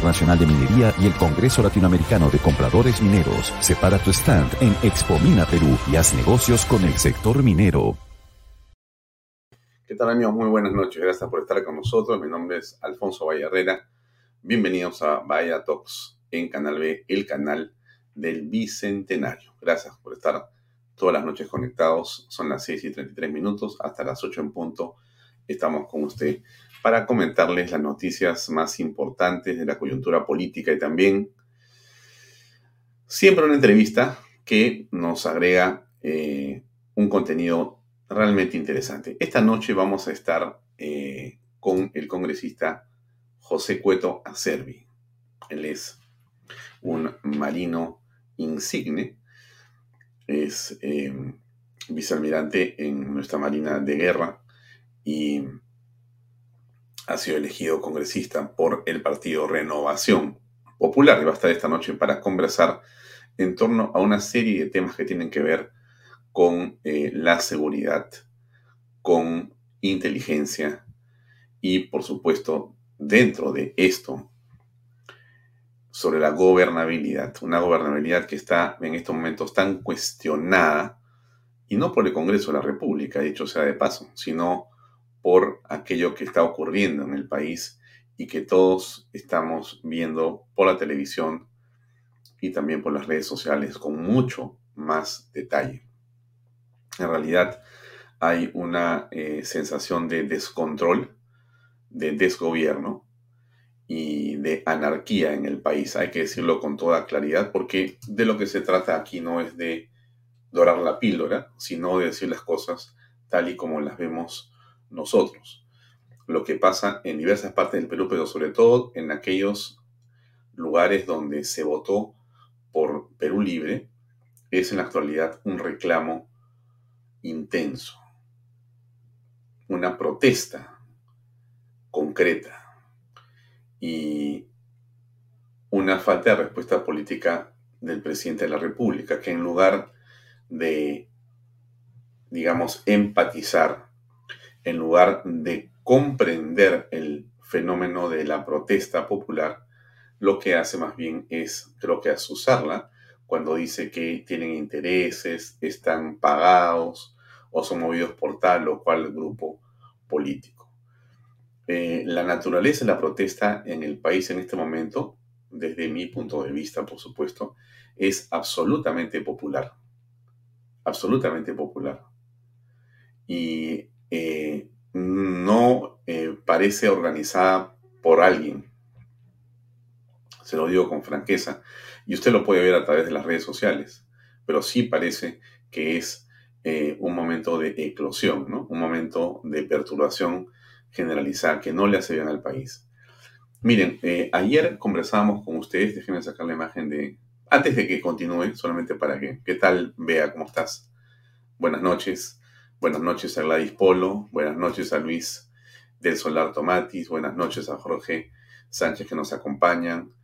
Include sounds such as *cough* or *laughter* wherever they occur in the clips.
Internacional de Minería y el Congreso Latinoamericano de Compradores Mineros. Separa tu stand en Expo Mina Perú y haz negocios con el sector minero. ¿Qué tal amigos? Muy buenas noches. Gracias por estar con nosotros. Mi nombre es Alfonso Vallarrera. Bienvenidos a Vaya Talks en Canal B, el canal del Bicentenario. Gracias por estar todas las noches conectados. Son las 6 y 33 minutos. Hasta las 8 en punto estamos con usted para comentarles las noticias más importantes de la coyuntura política y también siempre una entrevista que nos agrega eh, un contenido realmente interesante. Esta noche vamos a estar eh, con el congresista José Cueto Acerbi. Él es un marino insigne, es eh, vicealmirante en nuestra Marina de Guerra y ha sido elegido congresista por el partido Renovación Popular y va a estar esta noche para conversar en torno a una serie de temas que tienen que ver con eh, la seguridad, con inteligencia y, por supuesto, dentro de esto, sobre la gobernabilidad. Una gobernabilidad que está en estos momentos tan cuestionada, y no por el Congreso de la República, dicho sea de paso, sino por aquello que está ocurriendo en el país y que todos estamos viendo por la televisión y también por las redes sociales con mucho más detalle. En realidad hay una eh, sensación de descontrol, de desgobierno y de anarquía en el país. Hay que decirlo con toda claridad porque de lo que se trata aquí no es de dorar la píldora, sino de decir las cosas tal y como las vemos nosotros. Lo que pasa en diversas partes del Perú, pero sobre todo en aquellos lugares donde se votó por Perú Libre, es en la actualidad un reclamo intenso, una protesta concreta y una falta de respuesta política del presidente de la República, que en lugar de, digamos, empatizar en lugar de comprender el fenómeno de la protesta popular, lo que hace más bien es, creo que asusarla cuando dice que tienen intereses, están pagados o son movidos por tal o cual grupo político. Eh, la naturaleza de la protesta en el país en este momento, desde mi punto de vista, por supuesto, es absolutamente popular. Absolutamente popular. Y eh, no eh, parece organizada por alguien. Se lo digo con franqueza. Y usted lo puede ver a través de las redes sociales. pero sí parece que es eh, un momento de eclosión, ¿no? Un momento de perturbación generalizada que no le hace bien al país. Miren, ayer conversábamos con ustedes, déjenme sacar la imagen de... Antes de que continúe, solamente para que, ¿qué tal? Vea cómo estás. Buenas noches. Buenas noches a Gladys Polo. Buenas noches a Luis del Solar Tomatis. Buenas noches a Jorge Sánchez que nos acompañan.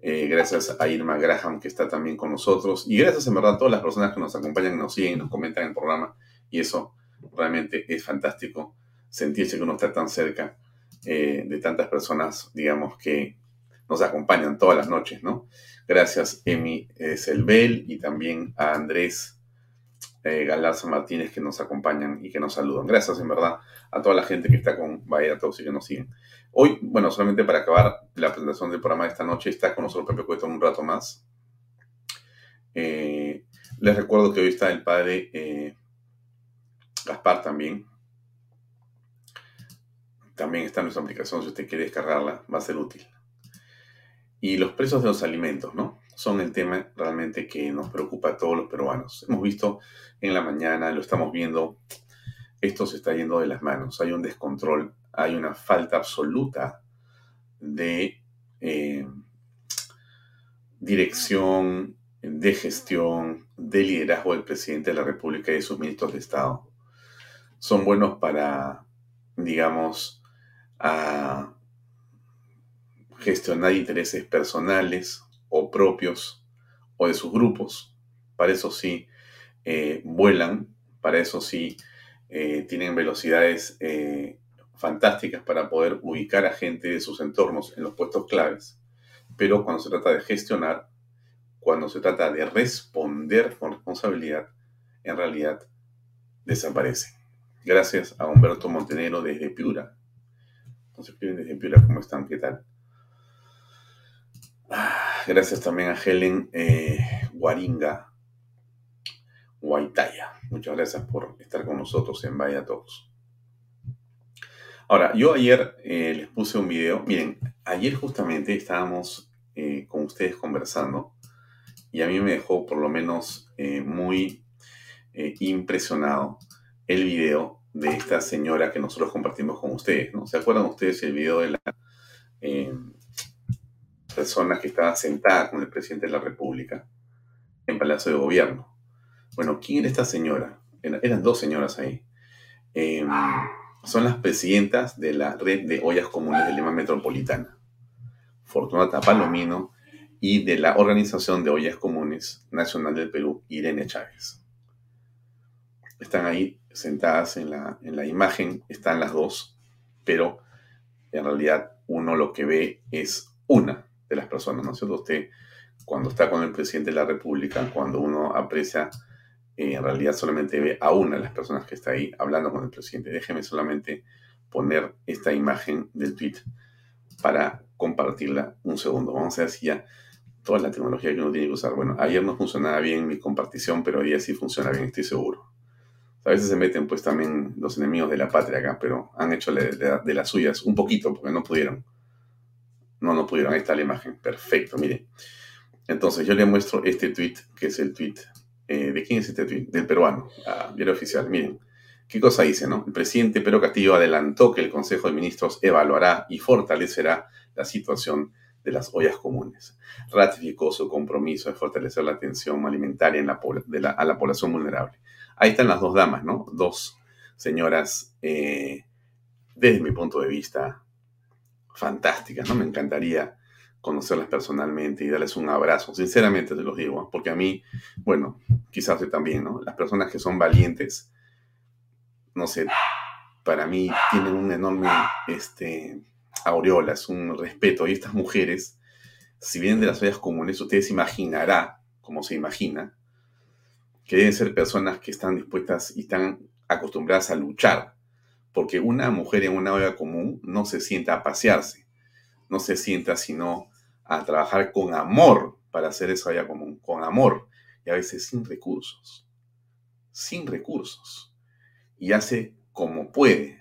Eh, gracias a Irma Graham que está también con nosotros. Y gracias en verdad a todas las personas que nos acompañan, nos siguen, nos comentan en el programa. Y eso realmente es fantástico, sentirse que uno está tan cerca eh, de tantas personas, digamos, que nos acompañan todas las noches, ¿no? Gracias Emi eh, Selbel y también a Andrés eh, Martínez que nos acompañan y que nos saludan. Gracias en verdad a toda la gente que está con Vaya Todos y que nos siguen. Hoy, bueno, solamente para acabar la presentación del programa de esta noche, está con nosotros Pepe Cueto un rato más. les recuerdo que hoy está el padre Gaspar también, también está en nuestra aplicación, si usted quiere descargarla, va a ser útil. Y los precios de los alimentos, ¿no? Son el tema realmente que nos preocupa a todos los peruanos. Hemos visto en la mañana, lo estamos viendo, esto se está yendo de las manos. Hay un descontrol, hay una falta absoluta de eh, dirección, de gestión, de liderazgo del presidente de la República y de sus ministros de Estado. Son buenos para, digamos, gestionar intereses personales o propios o de sus grupos. Para eso sí eh, vuelan, para eso sí eh, tienen velocidades eh, fantásticas para poder ubicar a gente de sus entornos en los puestos claves. Pero cuando se trata de gestionar, cuando se trata de responder con responsabilidad, en realidad desaparecen. Gracias a Humberto Montenegro desde Piura, nos escriben desde Piura, ¿cómo están? ¿Qué tal? Gracias también a Helen eh, Guaringa Guaitaya. Muchas gracias por estar con nosotros en Vaya Todos. Ahora, yo ayer eh, les puse un video. Miren, ayer justamente estábamos eh, con ustedes conversando y a mí me dejó por lo menos muy impresionado el video de esta señora que nosotros compartimos con ustedes. ¿Se acuerdan ustedes el video de la eh, persona que estaba sentada con el presidente de la República en Palacio de Gobierno? Bueno, ¿quién era esta señora? Eran dos señoras ahí. Em, son las presidentas de la red de ollas comunes de Lima Metropolitana, Fortunata Palomino, y de la Organización de Ollas Comunes Nacional del Perú, Irene Chávez. Están ahí sentadas en la, en la imagen están las dos, pero en realidad uno lo que ve es una de las personas, ¿no es cierto? Usted, cuando está con el presidente de la República, cuando uno aprecia, eh, en realidad solamente ve a una de las personas que está ahí hablando con el presidente. Déjeme solamente poner esta imagen del tweet para compartirla un segundo. Vamos a ver si ya toda la tecnología que uno tiene que usar. Bueno, ayer no funcionaba bien mi compartición, pero hoy sí funciona bien, estoy seguro. A veces se meten pues también los enemigos de la patria acá, pero han hecho de, las suyas un poquito porque no pudieron. No, no pudieron. Ahí está la imagen. Perfecto, mire. Entonces yo le muestro este tweet, que es el tweet. Eh, ¿De quién es este tweet? Del peruano, la diario oficial. Miren, ¿qué cosa dice, no? El presidente Pedro Castillo adelantó que el Consejo de Ministros evaluará y fortalecerá la situación de las ollas comunes. Ratificó su compromiso de fortalecer la atención alimentaria en la, a la población vulnerable Ahí están las dos damas, ¿no? Dos señoras, eh, desde mi punto de vista, fantásticas, ¿no? Me encantaría conocerlas personalmente y darles un abrazo. Sinceramente te los digo, porque a mí, bueno, quizás usted también, ¿no? Las personas que son valientes, no sé, para mí tienen un enorme, este, aureolas, un respeto. Y estas mujeres, si vienen de las ollas comunes, ustedes imaginará, como se imagina, que deben ser personas que están dispuestas y están acostumbradas a luchar, porque una mujer en una olla común no se sienta a pasearse, no se sienta sino a trabajar con amor para hacer esa olla común, con amor y a veces sin recursos, sin recursos, y hace como puede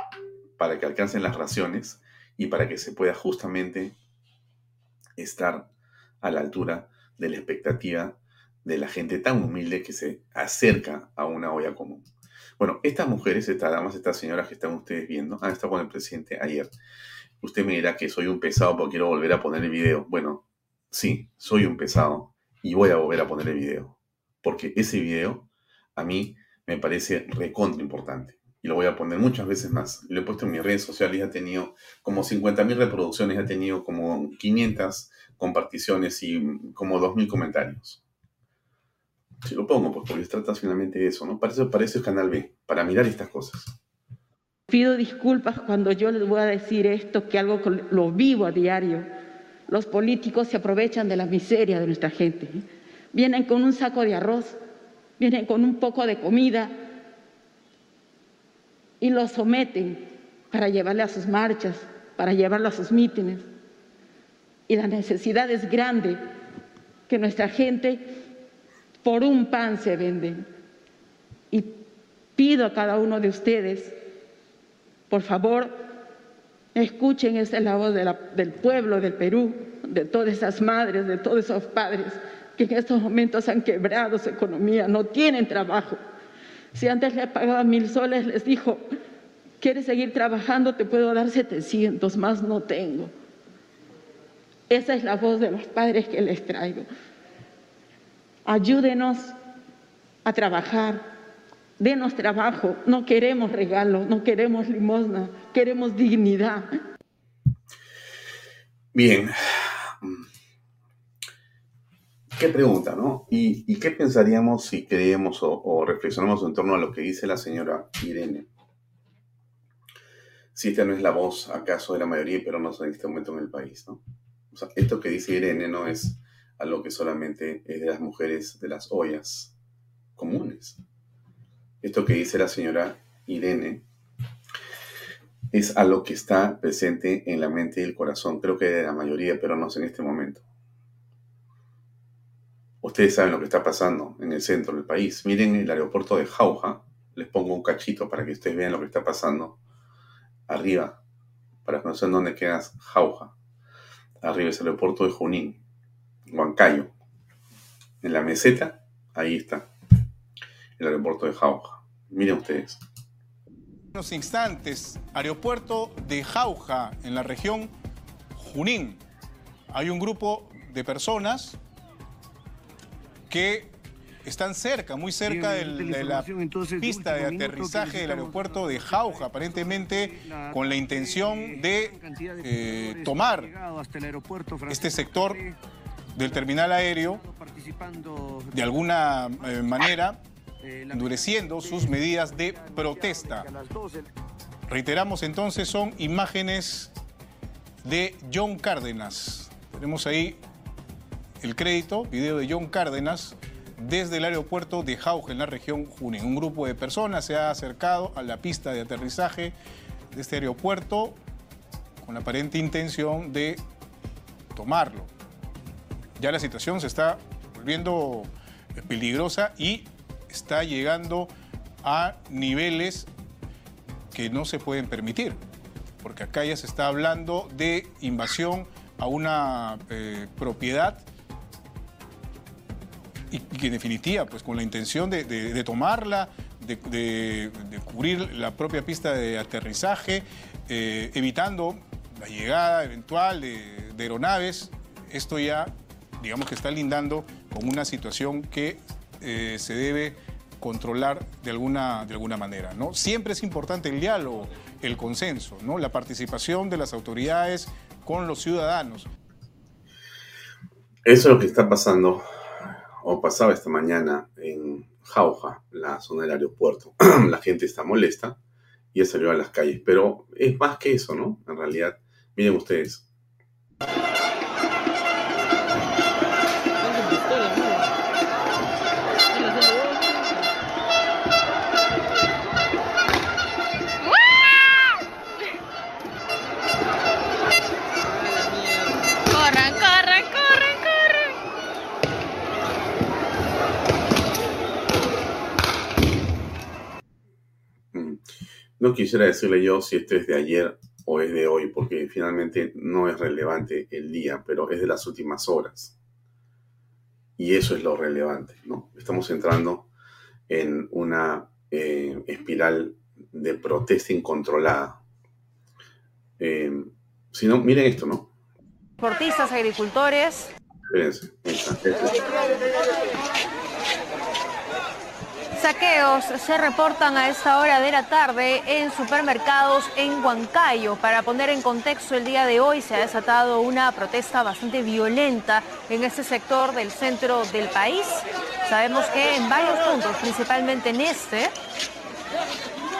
para que alcancen las raciones y para que se pueda justamente estar a la altura de la expectativa de la gente tan humilde que se acerca a una olla común. Bueno, estas mujeres, estas damas, estas señoras que están ustedes viendo, han estado con el presidente ayer. Usted me dirá que soy un pesado porque quiero volver a poner el video. Bueno, sí, soy un pesado y voy a volver a poner el video. Porque ese video a mí me parece recontra importante. Y lo voy a poner muchas veces más. Lo he puesto en mis redes sociales, ha tenido como 50.000 reproducciones, ha tenido como 500 comparticiones y como 2.000 comentarios. Si lo pongo, pues porque trata finalmente de eso, ¿no? Para eso, para eso es Canal B, para mirar estas cosas. Pido disculpas cuando yo les voy a decir esto, que algo lo vivo a diario. Los políticos se aprovechan de la miseria de nuestra gente. Vienen con un saco de arroz, vienen con un poco de comida y lo someten para llevarle a sus marchas, para llevarlo a sus mítines. Y la necesidad es grande que nuestra gente por un pan se vende. Y pido a cada uno de ustedes, por favor, escuchen esa la voz del pueblo del Perú, de todas esas madres, de todos esos padres que en estos momentos han quebrado su economía, no tienen trabajo. Si antes le pagaba mil soles, les dijo, ¿quieres seguir trabajando? Te puedo dar 700, más no tengo. Esa es la voz de los padres que les traigo. Ayúdenos a trabajar, denos trabajo, no queremos regalo, no queremos limosna, queremos dignidad. Bien. ¿Qué pregunta, no? ¿Y, qué pensaríamos si creemos o, reflexionamos en torno a lo que dice la señora Irene? Si esta no es la voz, acaso, de la mayoría pero no en este momento en el país, ¿no? O sea, esto que dice Irene no es a lo que solamente es de las mujeres de las ollas comunes. Esto que dice la señora Irene es a lo que está presente en la mente y el corazón, creo que de la mayoría, pero no sé en este momento. Ustedes saben lo que está pasando en el centro del país. Miren el aeropuerto de Jauja. Les pongo un cachito para que ustedes vean lo que está pasando arriba, para conocer dónde queda Jauja. Arriba es el aeropuerto de Junín. Huancayo. En la meseta, ahí está, el aeropuerto de Jauja. Miren ustedes. En unos instantes, aeropuerto de Jauja, en la región Junín. Hay un grupo de personas que están cerca, muy cerca de la pista de aterrizaje del aeropuerto de Jauja, aparentemente con la intención de eh, tomar este sector del terminal aéreo de alguna eh, manera endureciendo sus medidas de protesta. Reiteramos entonces, son imágenes de John Cárdenas. Tenemos ahí el crédito, video de John Cárdenas desde el aeropuerto de Jauja, en la región Junín. Un grupo de personas se ha acercado a la pista de aterrizaje de este aeropuerto con la aparente intención de tomarlo ya la situación se está volviendo peligrosa y está llegando a niveles que no se pueden permitir, porque acá ya se está hablando de invasión a una eh, propiedad y, en definitiva, pues con la intención de, tomarla, de, cubrir la propia pista de aterrizaje, eh, evitando la llegada eventual de aeronaves, esto ya digamos que está lindando con una situación que eh, se debe controlar de alguna, de alguna manera. ¿no? Siempre es importante el diálogo, el consenso, ¿no? la participación de las autoridades con los ciudadanos. Eso es lo que está pasando, o pasaba esta mañana en Jauja, la zona del aeropuerto. *clears throat* la gente está molesta y ha salido a las calles, pero es más que eso, ¿no? En realidad, miren ustedes, No quisiera decirle yo si esto es de ayer o es de hoy, porque finalmente no es relevante el día, pero es de las últimas horas. y eso es lo relevante, ¿no? Estamos entrando en una eh, espiral de protesta incontrolada. Eh, si no, miren esto, ¿no? Deportistas, agricultores. Espérense. Saqueos se reportan a esta hora de la tarde en supermercados en Huancayo. Para poner en contexto, el día de hoy se ha desatado una protesta bastante violenta en este sector del centro del país. Sabemos que en varios puntos, principalmente en este,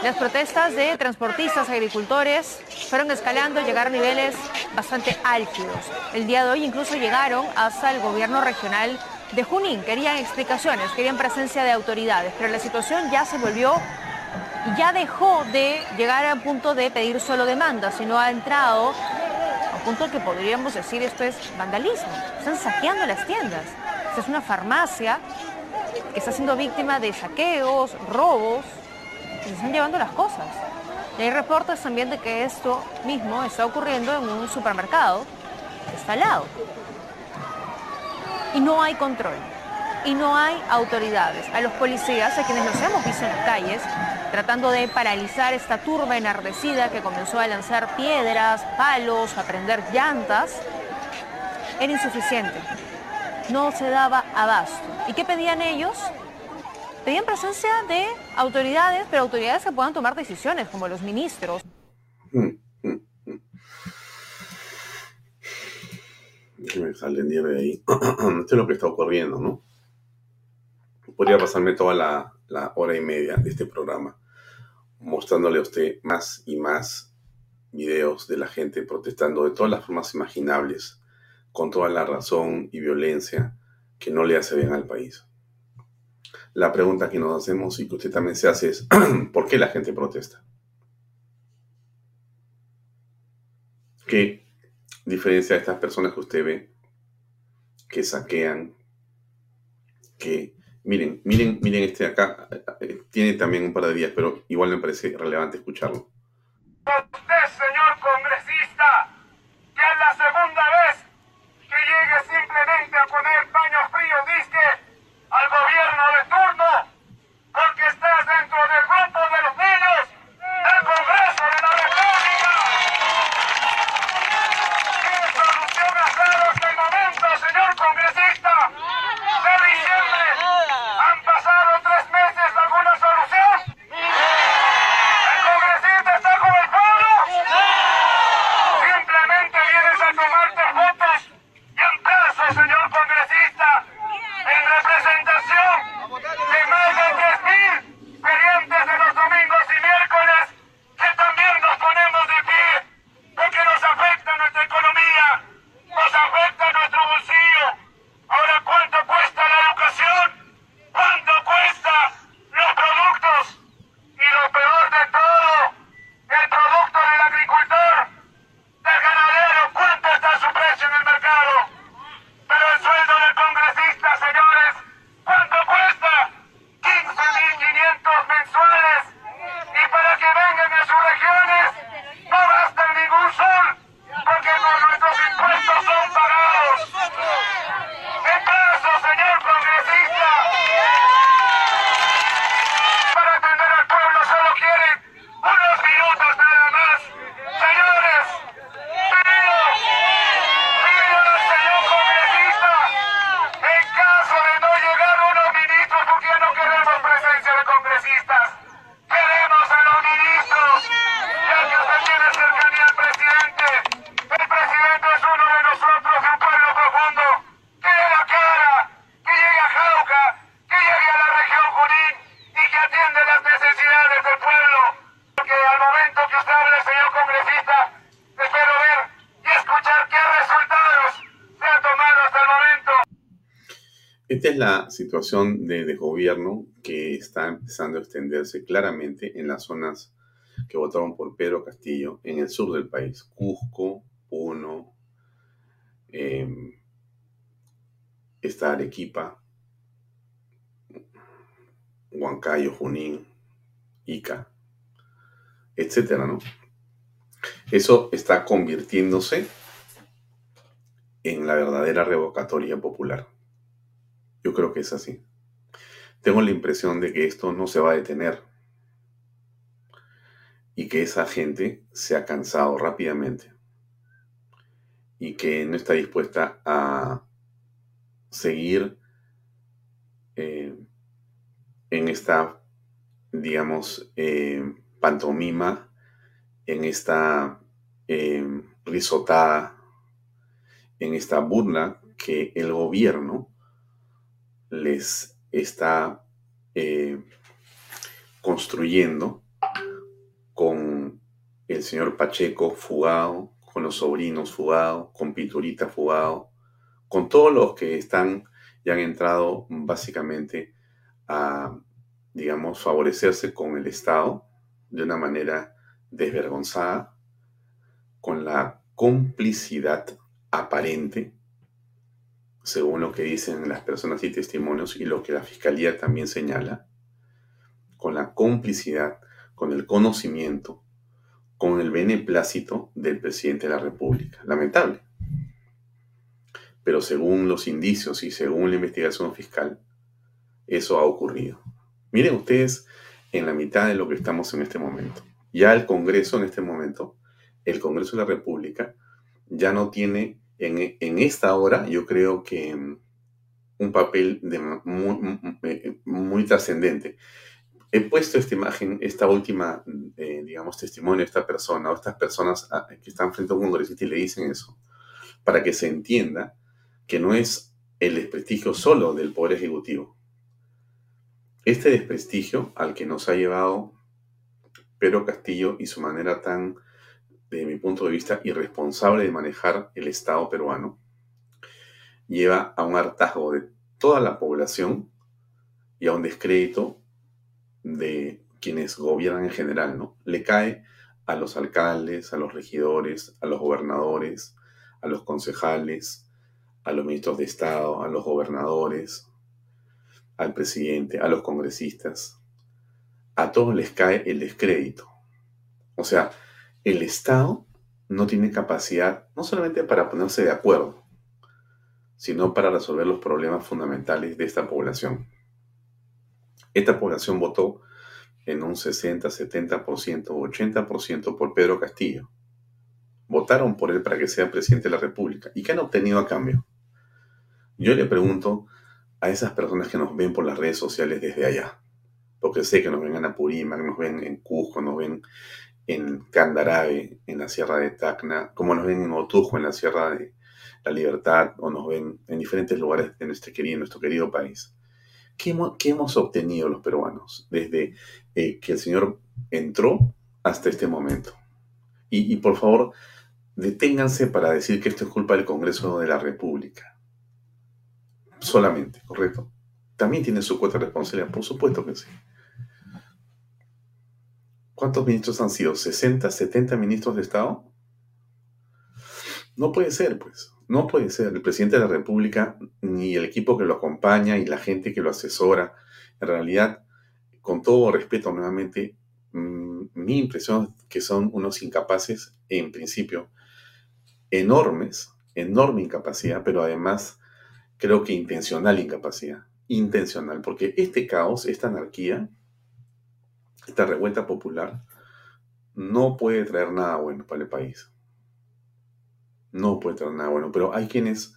las protestas de transportistas, agricultores, fueron escalando, llegaron a niveles bastante álgidos. El día de hoy incluso llegaron hasta el gobierno regional de Junín. Querían explicaciones, querían presencia de autoridades, pero la situación ya se volvió y ya dejó de llegar al punto de pedir solo demanda, sino ha entrado a un punto que podríamos decir esto es vandalismo. Están saqueando las tiendas. Esta es una farmacia que está siendo víctima de saqueos, robos, y se están llevando las cosas. Y hay reportes también de que esto mismo está ocurriendo en un supermercado que está al lado y no hay control y no hay autoridades. A los policías, a quienes los hemos visto en las calles, tratando de paralizar esta turba enardecida que comenzó a lanzar piedras, palos, a prender llantas, era insuficiente. No se daba abasto. ¿Y qué pedían ellos? Pedían presencia de autoridades, pero autoridades que puedan tomar decisiones, como los ministros. Hmm. Me salen de ahí. *clears throat* Esto es lo que está ocurriendo, ¿no? Podría pasarme toda la, la hora y media de este programa mostrándole a usted más y más videos de la gente protestando de todas las formas imaginables, con toda la razón y violencia que no le hace bien al país. La pregunta que nos hacemos y que usted también se hace es, *clears throat* ¿por qué la gente protesta? ¿Qué diferencia de estas personas que usted ve que saquean, que miren, miren, miren este de acá, eh, tiene también un par de días, pero igual me parece relevante escucharlo. Usted, señor congresista, que es la segunda vez que llegue simplemente a poner paños fríos, disque, al gobierno de turno, situación de desgobierno que está empezando a extenderse claramente en las zonas que votaron por Pedro Castillo en el sur del país, Cusco, Puno, eh, está Arequipa, Huancayo, Junín, Ica, etcétera, ¿no? Eso está convirtiéndose en la verdadera revocatoria popular. Que es así. Tengo la impresión de que esto no se va a detener y que esa gente se ha cansado rápidamente y que no está dispuesta a seguir eh, en esta, digamos, eh, pantomima, en esta eh, risotada, en esta burla que el gobierno les está construyendo con el señor Pacheco fugado, con los sobrinos fugados, con Piturita fugado, con todos los que están y han entrado básicamente a, digamos, favorecerse con el Estado de una manera desvergonzada, con la complicidad aparente, según lo que dicen las personas y testimonios y lo que la Fiscalía también señala, con la complicidad, con el conocimiento, con el beneplácito del presidente de la República. Lamentable. Pero según los indicios y según la investigación fiscal, eso ha ocurrido. Miren ustedes en la mitad de lo que estamos en este momento. Ya el Congreso en este momento, el Congreso de la República, ya no tiene en, esta hora, yo creo que mm, un papel de muy, eh, muy trascendente he puesto esta imagen, esta última, eh, digamos, testimonio de esta persona o estas personas ah, que están frente a un congresista y le dicen eso, para que se entienda que no es el desprestigio solo del Poder Ejecutivo. Este desprestigio al que nos ha llevado Pedro Castillo y su manera tan, de mi punto de vista, irresponsable de manejar el Estado peruano, lleva a un hartazgo de toda la población y a un descrédito de quienes gobiernan en general, ¿no? Le cae a los alcaldes, a los regidores, a los gobernadores, a los concejales, a los ministros de Estado, a los gobernadores, al presidente, a los congresistas. A todos les cae el descrédito. O sea, el Estado no tiene capacidad no solamente para ponerse de acuerdo, sino para resolver los problemas fundamentales de esta población. Esta población votó en un 60, 70%, 80% por Pedro Castillo. Votaron por él para que sea presidente de la República. ¿Y qué han obtenido a cambio? Yo le pregunto a esas personas que nos ven por las redes sociales desde allá, porque sé que nos ven en Apurímac, nos ven en Cusco, nos ven en Candarabe, en la Sierra de Tacna, como nos ven en Otujo, en la Sierra de la Libertad, o nos ven en diferentes lugares de nuestro querido, nuestro querido país. ¿Qué hemos, obtenido los peruanos desde eh, que el Señor entró hasta este momento? Y, por favor, deténganse para decir que esto es culpa del Congreso de la República. Solamente, ¿correcto? También tiene su cuota de responsabilidad, por supuesto que sí. ¿Cuántos ministros han sido? ¿60, 70 ministros de Estado? No puede ser, pues. No puede ser. El presidente de la República, ni el equipo que lo acompaña y la gente que lo asesora, en realidad, con todo respeto nuevamente, mm, mi impresión es que son unos incapaces, en principio, enormes, enorme incapacidad, pero además creo que intencional incapacidad. Intencional, porque este caos, esta anarquía, esta revuelta popular, no puede traer nada bueno para el país no puede tener nada bueno. Pero hay quienes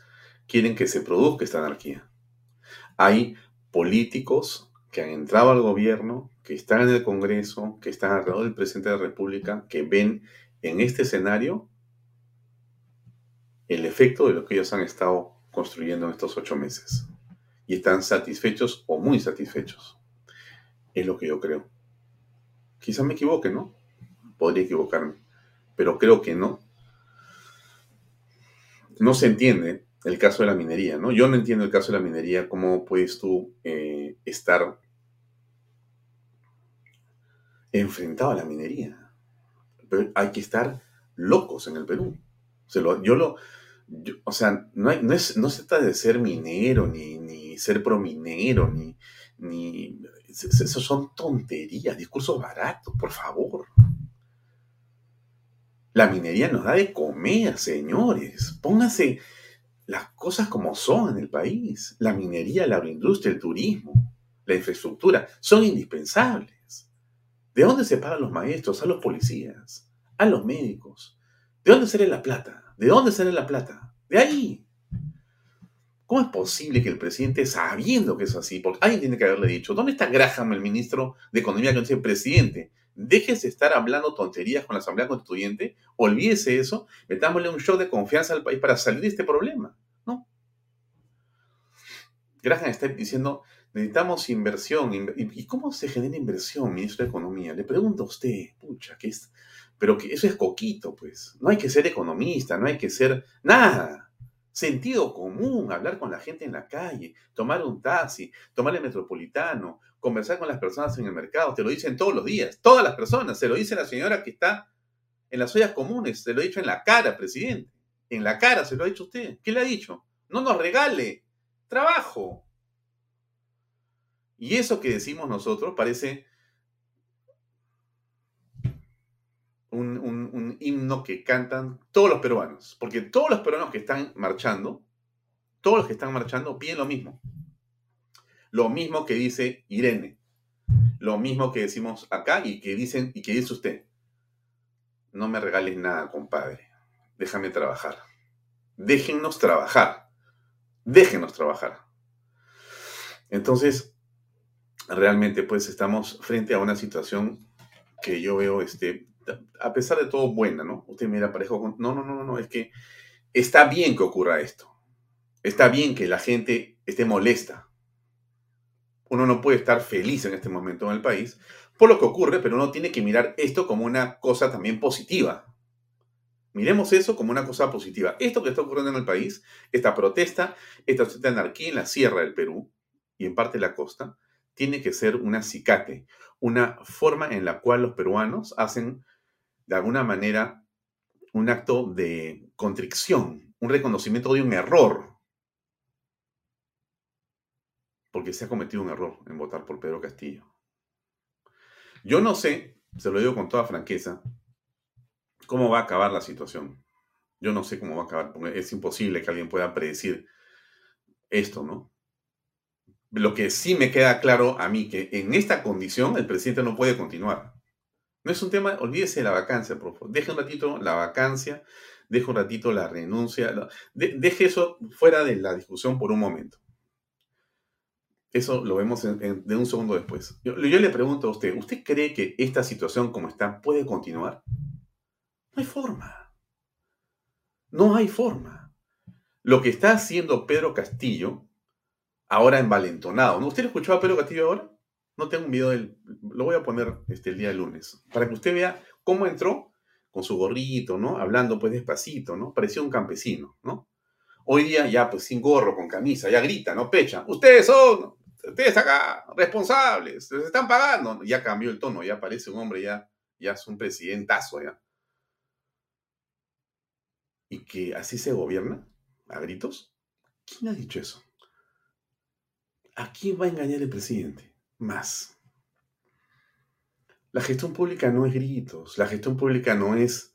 quieren que se produzca esta anarquía. Hay políticos que han entrado al gobierno, que están en el Congreso, que están alrededor del presidente de la República, que ven en este escenario el efecto de lo que ellos han estado construyendo en estos ocho meses. Y están satisfechos o muy satisfechos. Es lo que yo creo. Quizá me equivoque, ¿no? Podría equivocarme. Pero creo que no, no se entiende el caso de la minería, ¿no? Yo no entiendo el caso de la minería, cómo puedes tú eh, estar enfrentado a la minería. Pero hay que estar locos en el Perú. yo lo, o sea, no, no, se trata de ser minero, ni, ni ser prominero, ni, ni... Eso son tonterías, discursos baratos, por favor. La minería nos da de comer, señores. Póngase, las cosas como son en el país. La minería, la agroindustria, el turismo, la infraestructura son indispensables. ¿De dónde se pagan los maestros, a los policías, a los médicos? ¿De dónde sale la plata? ¿De dónde sale la plata? De ahí. ¿Cómo es posible que el presidente, sabiendo que es así, porque alguien tiene que haberle dicho, ¿dónde está Graham, el ministro de Economía, que dice, presidente, déjese estar hablando tonterías con la Asamblea Constituyente, olvídese eso, metámosle un show de confianza al país para salir de este problema? No. Graham está diciendo, necesitamos inversión. ¿Y cómo se genera inversión, ministro de Economía? Le pregunto a usted, pucha, ¿qué es? Pero que eso es coquito, pues. No hay que ser economista, no hay que ser nada sentido común, hablar con la gente en la calle, tomar un taxi, tomar el metropolitano, conversar con las personas en el mercado, te lo dicen todos los días, todas las personas, se lo dice la señora que está en las ollas comunes, se lo ha dicho en la cara, presidente, en la cara se lo ha dicho usted. ¿Qué le ha dicho? No nos regale trabajo. Y eso que decimos nosotros parece un, himno que cantan todos los peruanos, porque todos los peruanos que están marchando, todos los que están marchando piden lo mismo. Lo mismo que dice Irene, lo mismo que decimos acá y que dicen y que dice usted. No me regales nada, compadre. Déjame trabajar. Déjennos trabajar. Déjenos trabajar. Entonces, realmente pues estamos frente a una situación que yo veo este, a pesar de todo, buena, ¿no? Usted mira parejo con... No, no, no, no, es que está bien que ocurra esto. Está bien que la gente esté molesta. Uno no puede estar feliz en este momento en el país por lo que ocurre, pero uno tiene que mirar esto como una cosa también positiva. Miremos eso como una cosa positiva. Esto que está ocurriendo en el país, esta protesta, esta, anarquía en la sierra del Perú y en parte la costa, tiene que ser una acicate, una forma en la cual los peruanos hacen de alguna manera un acto de contrición, un reconocimiento de un error, porque se ha cometido un error en votar por Pedro Castillo. Yo no sé, se lo digo con toda franqueza, cómo va a acabar la situación. Yo no sé cómo va a acabar, porque es imposible que alguien pueda predecir esto, ¿no? Lo que sí me queda claro a mí que en esta condición el presidente no puede continuar. No es un tema, olvídese de la vacancia, por favor. Deje un ratito la vacancia, deje un ratito la renuncia, deje eso fuera de la discusión por un momento. Eso lo vemos de un segundo después. Yo, le pregunto a usted, ¿usted cree que esta situación como está puede continuar? No hay forma. No hay forma. Lo que está haciendo Pedro Castillo, ahora envalentonado, ¿no? ¿Usted escuchó a Pedro Castillo ahora? No tengo un video del. Lo voy a poner este, el día lunes. Para que usted vea cómo entró con su gorrito, ¿no? Hablando pues despacito, ¿no? Parecía un campesino, ¿no? Hoy día ya pues sin gorro, con camisa, ya grita, ¿no? Pecha. Ustedes son, ustedes acá, responsables, les están pagando. Ya cambió el tono, ya parece un hombre, ya, ya es un presidentazo, ya. ¿Y que así se gobierna? ¿A gritos? ¿Quién ha dicho eso? ¿A quién va a engañar el presidente? Más. La gestión pública no es gritos, la gestión pública no es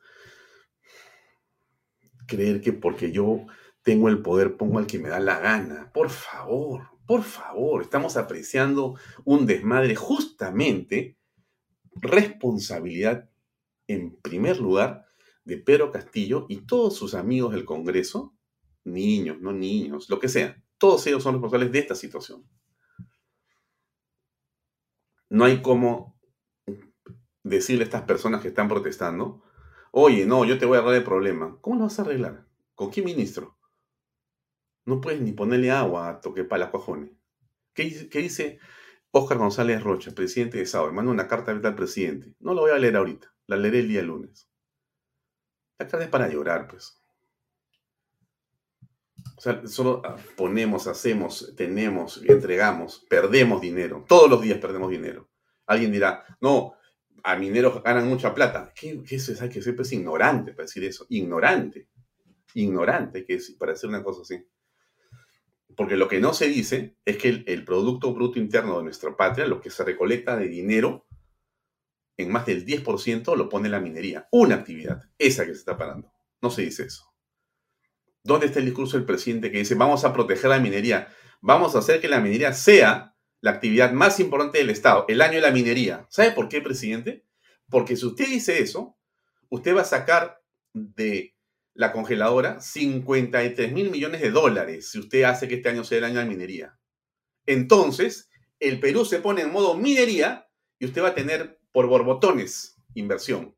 creer que porque yo tengo el poder pongo al que me da la gana. Por favor, por favor, estamos apreciando un desmadre justamente responsabilidad en primer lugar de Pedro Castillo y todos sus amigos del Congreso, niños, no niños, lo que sea, todos ellos son responsables de esta situación. No hay cómo decirle a estas personas que están protestando, oye, no, yo te voy a arreglar el problema. ¿Cómo lo vas a arreglar? ¿Con qué ministro? No puedes ni ponerle agua a toque para cojones. ¿Qué, ¿Qué, dice Óscar González Rocha, presidente de SAO? Manda una carta al presidente. No la voy a leer ahorita, la leeré el día lunes. La carta es para llorar, pues. O sea, solo ah, ponemos, hacemos, tenemos, entregamos, perdemos dinero. Todos los días perdemos dinero. Alguien dirá, no, a mineros ganan mucha plata. ¿Qué, es eso? Hay que ser pues, ignorante para decir eso. Ignorante. Ignorante que es para decir una cosa así. Porque lo que no se dice es que el, el, Producto Bruto Interno de nuestra patria, lo que se recolecta de dinero, en más del 10% lo pone la minería. Una actividad, esa que se está parando. No se dice eso. ¿Dónde está el discurso del presidente que dice vamos a proteger la minería? Vamos a hacer que la minería sea la actividad más importante del Estado, el año de la minería. ¿Sabe por qué, presidente? Porque si usted dice eso, usted va a sacar de la congeladora 53 mil millones de dólares si usted hace que este año sea el año de la minería. Entonces, el Perú se pone en modo minería y usted va a tener por borbotones inversión,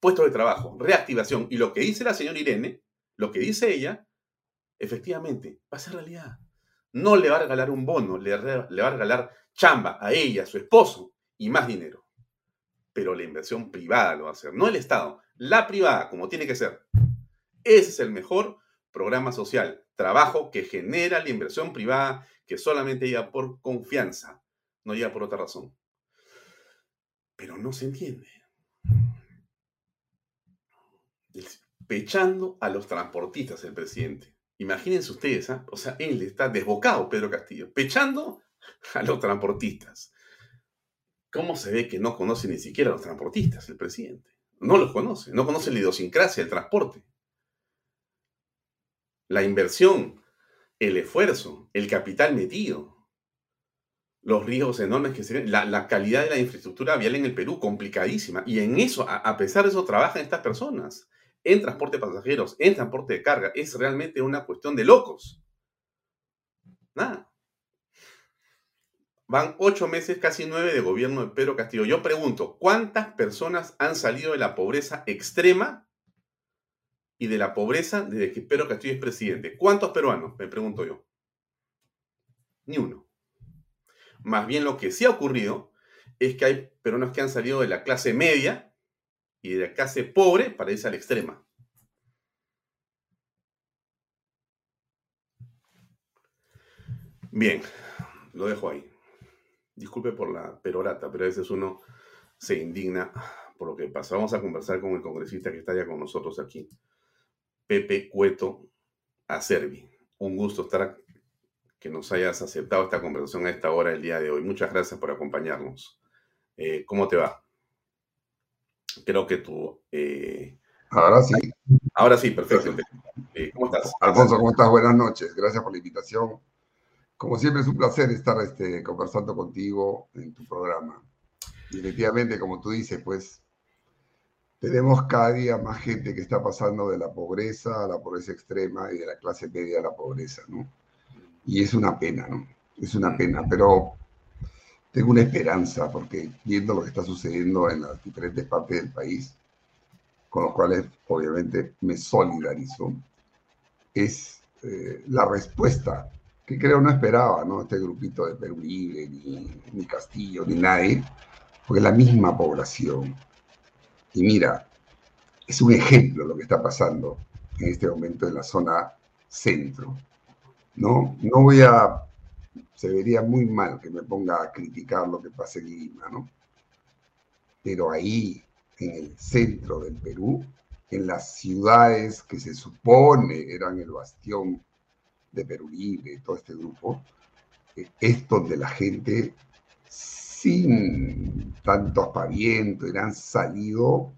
puestos de trabajo, reactivación. Y lo que dice la señora Irene, lo que dice ella, efectivamente, va a ser realidad. No le va a regalar un bono, le, va a regalar chamba a ella, a su esposo y más dinero. Pero la inversión privada lo va a hacer, no el Estado, la privada, como tiene que ser. Ese es el mejor programa social, trabajo que genera la inversión privada que solamente llega por confianza, no llega por otra razón. Pero no se entiende. Pechando a los transportistas el presidente. Imagínense ustedes, ¿ah? o sea, él está desbocado, Pedro Castillo, pechando a los transportistas. ¿Cómo se ve que no conoce ni siquiera a los transportistas el presidente? No los conoce, no conoce la idiosincrasia del transporte. La inversión el esfuerzo, el capital metido, los riesgos enormes que se ven, la, calidad de la infraestructura vial en el Perú, complicadísima. Y en eso, a, pesar de eso, trabajan estas personas. En transporte de pasajeros, en transporte de carga. Es realmente una cuestión de locos. Nada. Van ocho meses, casi nueve, de gobierno de Pedro Castillo. Yo pregunto, ¿cuántas personas han salido de la pobreza extrema y de la pobreza desde que Pedro Castillo es presidente. ¿Cuántos peruanos? Me pregunto yo. Ni uno. Más bien lo que sí ha ocurrido es que hay peruanos que han salido de la clase media y de la clase pobre para irse a la extrema. Bien, lo dejo ahí. Disculpe por la perorata, pero a veces uno se indigna por lo que pasa. Vamos a conversar con el congresista que está ya con nosotros aquí. Pepe Cueto Acervi. Un gusto estar que nos hayas aceptado esta conversación a esta hora del día de hoy. Muchas gracias por acompañarnos. Eh, ¿Cómo te va? Creo que tú... Eh, ahora sí. Ahora sí, perfecto. Eh, ¿Cómo estás? Alfonso, ¿cómo estás? Buenas noches. Gracias por la invitación. Como siempre es un placer estar este, conversando contigo en tu programa. Y efectivamente, como tú dices, pues tenemos cada día más gente que está pasando de la pobreza a la pobreza extrema y de la clase media a la pobreza, ¿no? Y es una pena, ¿no? Es una pena, pero tengo una esperanza porque viendo lo que está sucediendo en las diferentes partes del país, con los cuales obviamente me solidarizo, es eh, la respuesta que creo no esperaba, ¿no? Este grupito de Perú Libre, ni, ni Castillo, ni nadie, porque la misma población, y mira, es un ejemplo lo que está pasando en este momento en la zona centro. No, no voy a, se vería muy mal que me ponga a criticar lo que pasa en Lima, ¿no? Pero ahí, en el centro del Perú, en las ciudades que se supone eran el bastión de Perú Libre, todo este grupo, eh, es donde la gente sin tanto aspaviento, han salido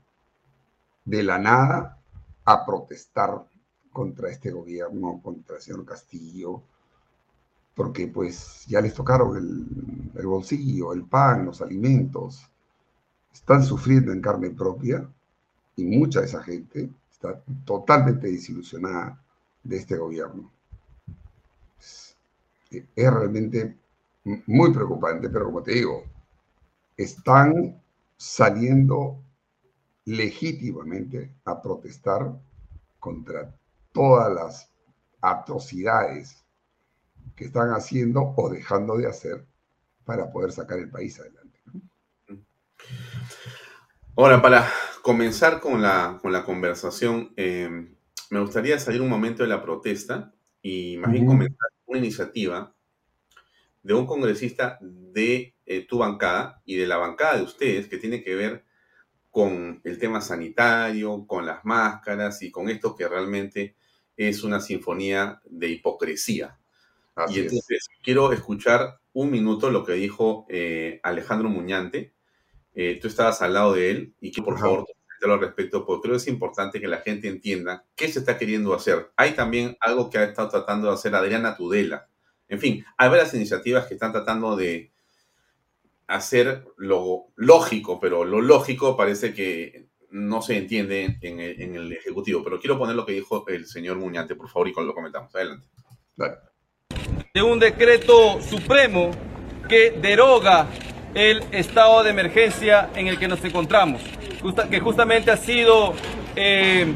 de la nada a protestar contra este gobierno, contra el señor Castillo, porque pues ya les tocaron el, el, bolsillo, el pan, los alimentos, están sufriendo en carne propia y mucha de esa gente está totalmente desilusionada de este gobierno. Es, es realmente muy preocupante, pero como te digo, están saliendo legítimamente a protestar contra todas las atrocidades que están haciendo o dejando de hacer para poder sacar el país adelante. Ahora, para comenzar con la, con la conversación, eh, me gustaría salir un momento de la protesta y más bien comenzar una iniciativa de un congresista de eh, tu bancada y de la bancada de ustedes que tiene que ver con el tema sanitario, con las máscaras y con esto que realmente es una sinfonía de hipocresía. Y entonces quiero escuchar un minuto lo que dijo eh, Alejandro Muñante. Eh, tú estabas al lado de él y que por favor comentario al respecto, porque creo que es importante que la gente entienda qué se está queriendo hacer. Hay también algo que ha estado tratando de hacer Adriana Tudela. En fin, hay varias iniciativas que están tratando de hacer lo lógico, pero lo lógico parece que no se entiende en el, Ejecutivo. Pero quiero poner lo que dijo el señor Muñante, por favor, y lo comentamos. Adelante. De un decreto supremo que deroga el estado de emergencia en el que nos encontramos, que justamente ha sido, eh,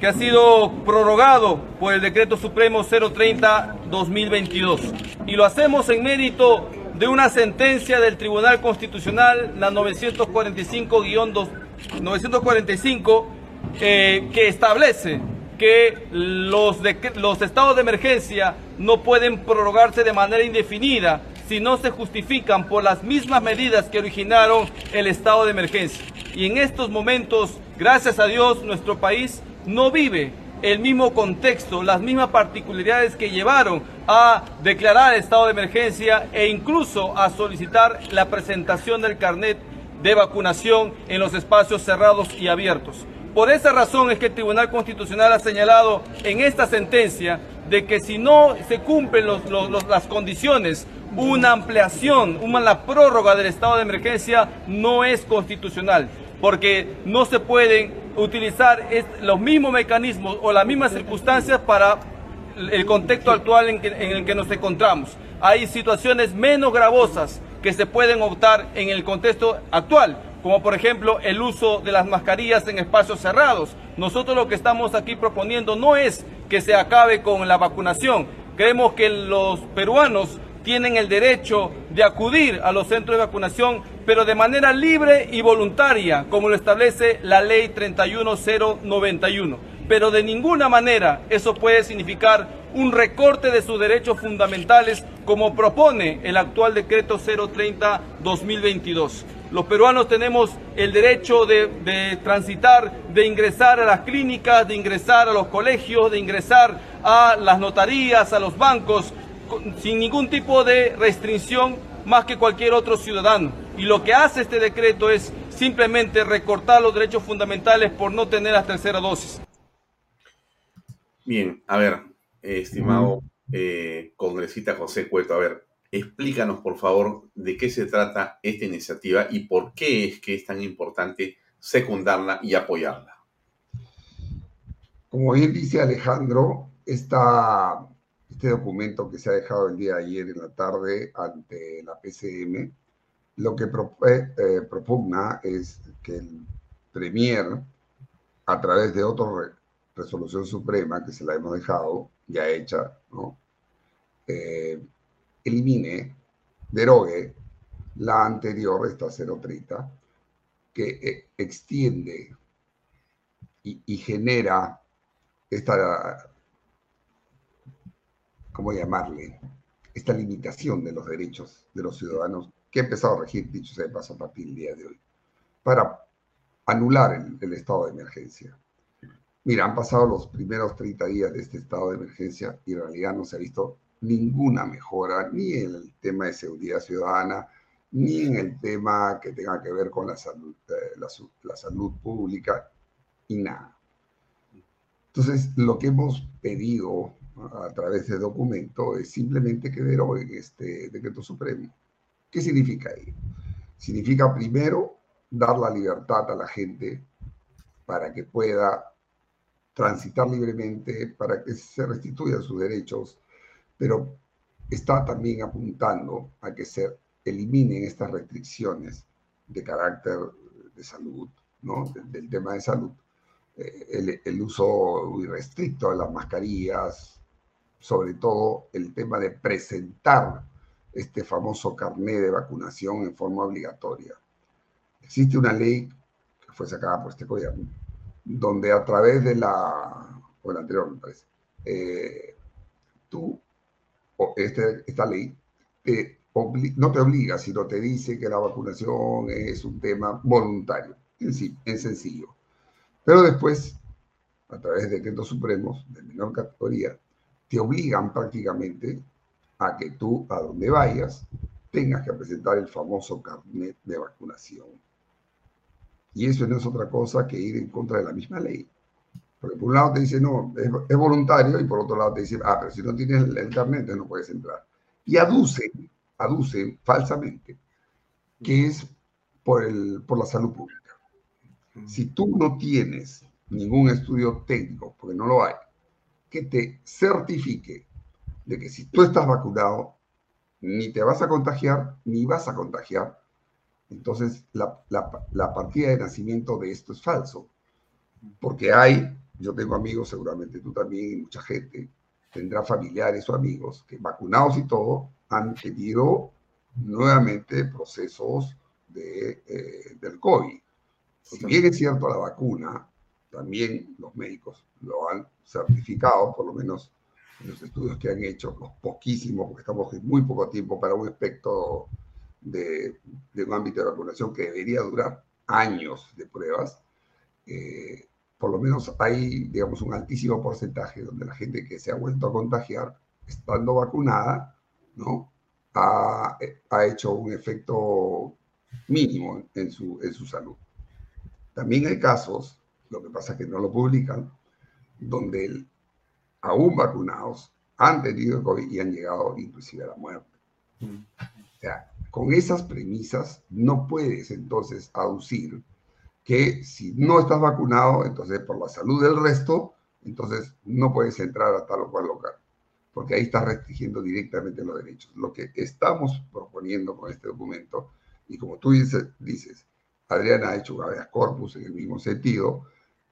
que ha sido prorrogado por el decreto supremo 030-2022. Y lo hacemos en mérito de una sentencia del Tribunal Constitucional, la 945-945, eh, que establece que los, los estados de emergencia no pueden prorrogarse de manera indefinida si no se justifican por las mismas medidas que originaron el estado de emergencia. Y en estos momentos, gracias a Dios, nuestro país no vive el mismo contexto, las mismas particularidades que llevaron a declarar estado de emergencia e incluso a solicitar la presentación del carnet de vacunación en los espacios cerrados y abiertos. Por esa razón es que el Tribunal Constitucional ha señalado en esta sentencia de que si no se cumplen las condiciones, una ampliación, una prórroga del estado de emergencia no es constitucional, porque no se pueden utilizar los mismos mecanismos o las mismas circunstancias para el contexto actual en, el que nos encontramos. Hay situaciones menos gravosas que se pueden optar en el contexto actual, como por ejemplo el uso de las mascarillas en espacios cerrados. Nosotros lo que estamos aquí proponiendo no es que se acabe con la vacunación. Creemos que los peruanos tienen el derecho de acudir a los centros de vacunación, pero de manera libre y voluntaria, como lo establece la ley 31091. Pero de ninguna manera eso puede significar un recorte de sus derechos fundamentales como propone el actual decreto 030-2022. Los peruanos tenemos el derecho de, de, transitar, de ingresar a las clínicas, de ingresar a los colegios, de ingresar a las notarías, a los bancos, sin ningún tipo de restricción más que cualquier otro ciudadano. Y lo que hace este decreto es simplemente recortar los derechos fundamentales por no tener la tercera dosis. Bien, a ver, estimado eh, congresista José Cueto, a ver, explícanos por favor de qué se trata esta iniciativa y por qué es que es tan importante secundarla y apoyarla. Como bien dice Alejandro, esta este documento que se ha dejado el día de ayer en la tarde ante la PCM, lo que eh, propugna es que el Premier, a través de otra resolución suprema que se la hemos dejado ya hecha, ¿no? Eh, elimine, derogue la anterior, esta 030, que eh, extiende y, genera esta ¿cómo llamarle? Esta limitación de los derechos de los ciudadanos que ha empezado a regir, dicho sea de paso, a partir del día de hoy, para anular el, estado de emergencia. Mira, han pasado los primeros 30 días de este estado de emergencia y en realidad no se ha visto ninguna mejora ni en el tema de seguridad ciudadana, ni en el tema que tenga que ver con la salud, eh, la salud pública, y nada. Entonces, lo que hemos pedido a través de documento es simplemente que deroguen este decreto supremo. ¿Qué significa ello? Significa primero dar la libertad a la gente para que pueda transitar libremente, para que se restituyan sus derechos, pero está también apuntando a que se eliminen estas restricciones de carácter de salud, ¿no? del, tema de salud, eh, el, el, uso irrestricto de las mascarillas, sobre todo el tema de presentar este famoso carnet de vacunación en forma obligatoria. Existe una ley que fue sacada por este gobierno, donde a través de la, o la anterior me parece, eh, tú, este, esta ley, no te obliga, sino te dice que la vacunación es un tema voluntario, en sí, en sencillo. Pero después, a través de decretos supremos de menor categoría, te obligan prácticamente a que tú, a donde vayas, tengas que presentar el famoso carnet de vacunación. Y eso no es otra cosa que ir en contra de la misma ley. Porque por un lado te dice, no, es, voluntario, y por otro lado te dice, ah, pero si no tienes el, carnet, no puedes entrar. Y aducen, aducen falsamente que es por, el, por la salud pública. Si tú no tienes ningún estudio técnico, porque no lo hay, que te certifique de que si tú estás vacunado, ni te vas a contagiar, ni vas a contagiar, entonces la, la, partida de nacimiento de esto es falso. Porque hay, yo tengo amigos, seguramente tú también, y mucha gente tendrá familiares o amigos que vacunados y todo han tenido nuevamente procesos de, eh, del COVID. Si bien es cierto la vacuna, también los médicos lo han certificado, por lo menos en los estudios que han hecho, los poquísimos, porque estamos en muy poco tiempo para un aspecto de, un ámbito de vacunación que debería durar años de pruebas, eh, por lo menos hay, digamos, un altísimo porcentaje donde la gente que se ha vuelto a contagiar, estando vacunada, ¿no? Ha, ha hecho un efecto mínimo en su, en su salud. También hay casos, lo que pasa es que no lo publican, donde aún vacunados han tenido COVID y han llegado inclusive a la muerte. Mm. O sea, con esas premisas no puedes entonces aducir que si no estás vacunado, entonces por la salud del resto, entonces no puedes entrar a tal o cual local, porque ahí estás restringiendo directamente los derechos. Lo que estamos proponiendo con este documento, y como tú dices, dices Adriana ha hecho un habeas corpus en el mismo sentido,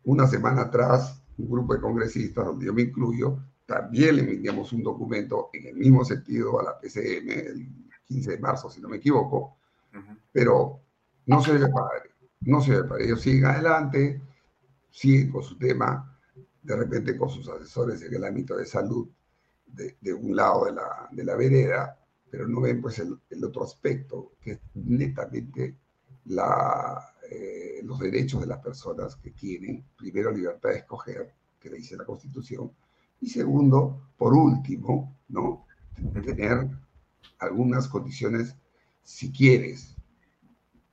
una semana atrás, un grupo de congresistas, donde yo me incluyo, también le enviamos un documento en el mismo sentido a la PCM el 15 de marzo, si no me equivoco, pero no se ve padre, no se ve padre. Ellos siguen adelante, siguen con su tema, de repente con sus asesores en el ámbito de salud de, de un lado de la, de la vereda, pero no ven pues el, el otro aspecto, que es netamente la, eh, los derechos de las personas que tienen, primero, libertad de escoger, que le dice la Constitución, y segundo, por último, ¿no? Tener algunas condiciones, si quieres,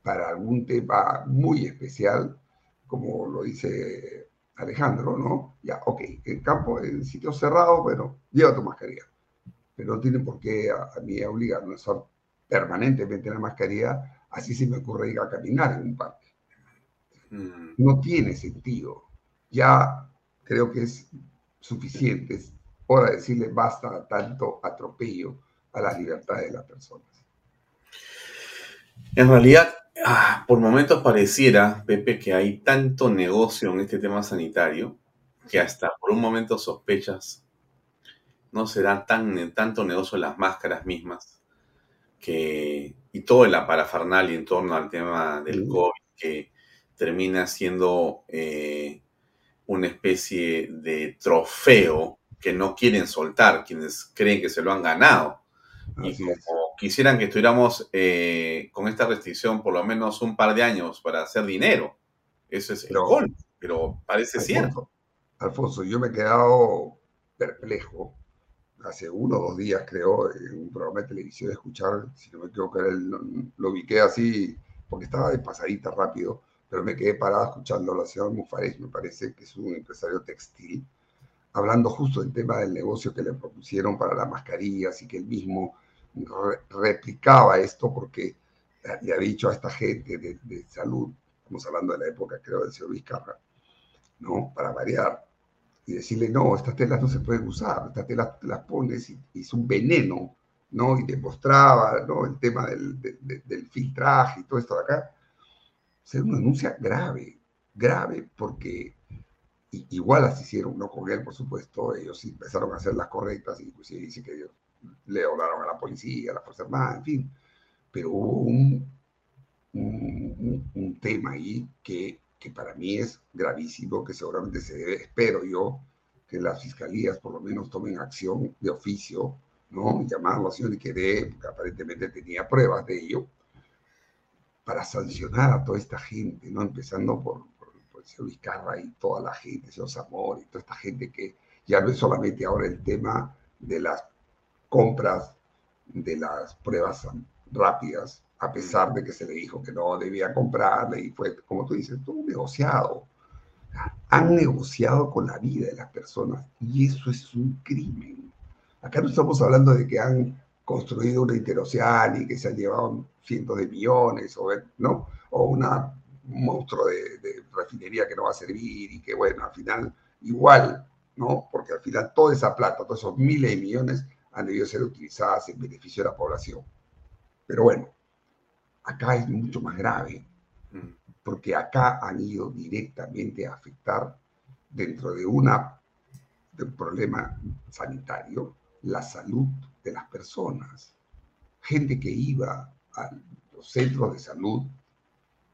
para algún tema muy especial, como lo dice Alejandro, ¿no? Ya, ok, en campo, en sitios cerrados, bueno, lleva tu mascarilla. Pero no tiene por qué a, mí obligarme a usar permanentemente la mascarilla, así se me ocurre ir a caminar en un parque. Mm. No tiene sentido. Ya creo que es suficiente. Es hora de decirle basta tanto atropello a las libertades de las personas. En realidad, ah, por momentos pareciera, Pepe, que hay tanto negocio en este tema sanitario que hasta por un momento sospechas no será tan, tanto negocio las máscaras mismas que, y todo la parafernalia en torno al tema del. COVID que termina siendo eh, una especie de trofeo que no quieren soltar, quienes creen que se lo han ganado. Y como quisieran que estuviéramos eh, con esta restricción por lo menos un par de años para hacer dinero. Eso es el gol, pero parece cierto. Alfonso, yo me he quedado perplejo hace uno o dos días, creo, en un programa de televisión, de escuchar, si no me equivoco, lo, lo ubiqué así, porque estaba de pasadita rápido, pero me quedé parado escuchando a la señora Mufares, me parece que es un empresario textil, hablando justo del tema del negocio que le propusieron para las mascarillas y que él mismo replicaba esto porque le ha dicho a esta gente de, salud, estamos hablando de la época creo del señor Vizcarra, ¿no? Para variar, y decirle, no, estas telas no se pueden usar, estas telas las pones y, es un veneno, ¿no? Y demostraba, ¿no? El tema del, del filtraje y todo esto de acá ser una denuncia grave, grave porque igual las hicieron, no con él, por supuesto, ellos empezaron a hacer las correctas, inclusive dice que ellos le hablaron a la policía, a la Fuerza Armada, en fin, pero hubo un, un, tema ahí que, que, para mí es gravísimo, que seguramente se debe, espero yo, que las fiscalías por lo menos tomen acción de oficio, ¿no? Llamarlo a señor Iqueré, porque aparentemente tenía pruebas de ello, para sancionar a toda esta gente, ¿no? Empezando por, señor Vizcarra y toda la gente, señor Zamor y toda esta gente que ya no es solamente ahora el tema de las compras de las pruebas rápidas, a pesar de que se le dijo que no debía comprarle y fue, como tú dices, todo negociado. Han negociado con la vida de las personas y eso es un crimen. Acá no estamos hablando de que han construido una interoceánica y que se han llevado cientos de millones, o, ¿no? o una, un monstruo de, de refinería que no va a servir y que, bueno, al final igual, ¿no? Porque al final toda esa plata, todos esos miles de millones han debido ser utilizadas en beneficio de la población. Pero bueno, acá es mucho más grave, mm. porque acá han ido directamente a afectar dentro de, una, de un problema sanitario la salud de las personas. Gente que iba a los centros de salud,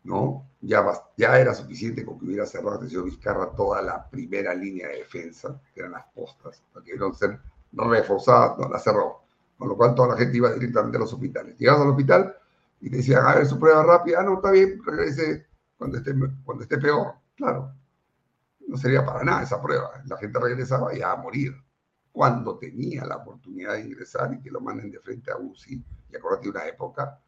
¿no? Ya, era suficiente con que hubiera cerrado el señor Vizcarra toda la primera línea de defensa, que eran las postas, que debieron ser reforzadas, no, la cerró. Con lo cual toda la gente iba directamente a los hospitales. Llegabas al hospital y te decían, a ver, su prueba rápida, ah, no, está bien, regrese cuando esté, cuando esté peor. Claro, no sería para nada esa prueba. La gente regresaba ya a morir cuando tenía la oportunidad de ingresar y que lo manden de frente a UCI. Y acuérdate de una época,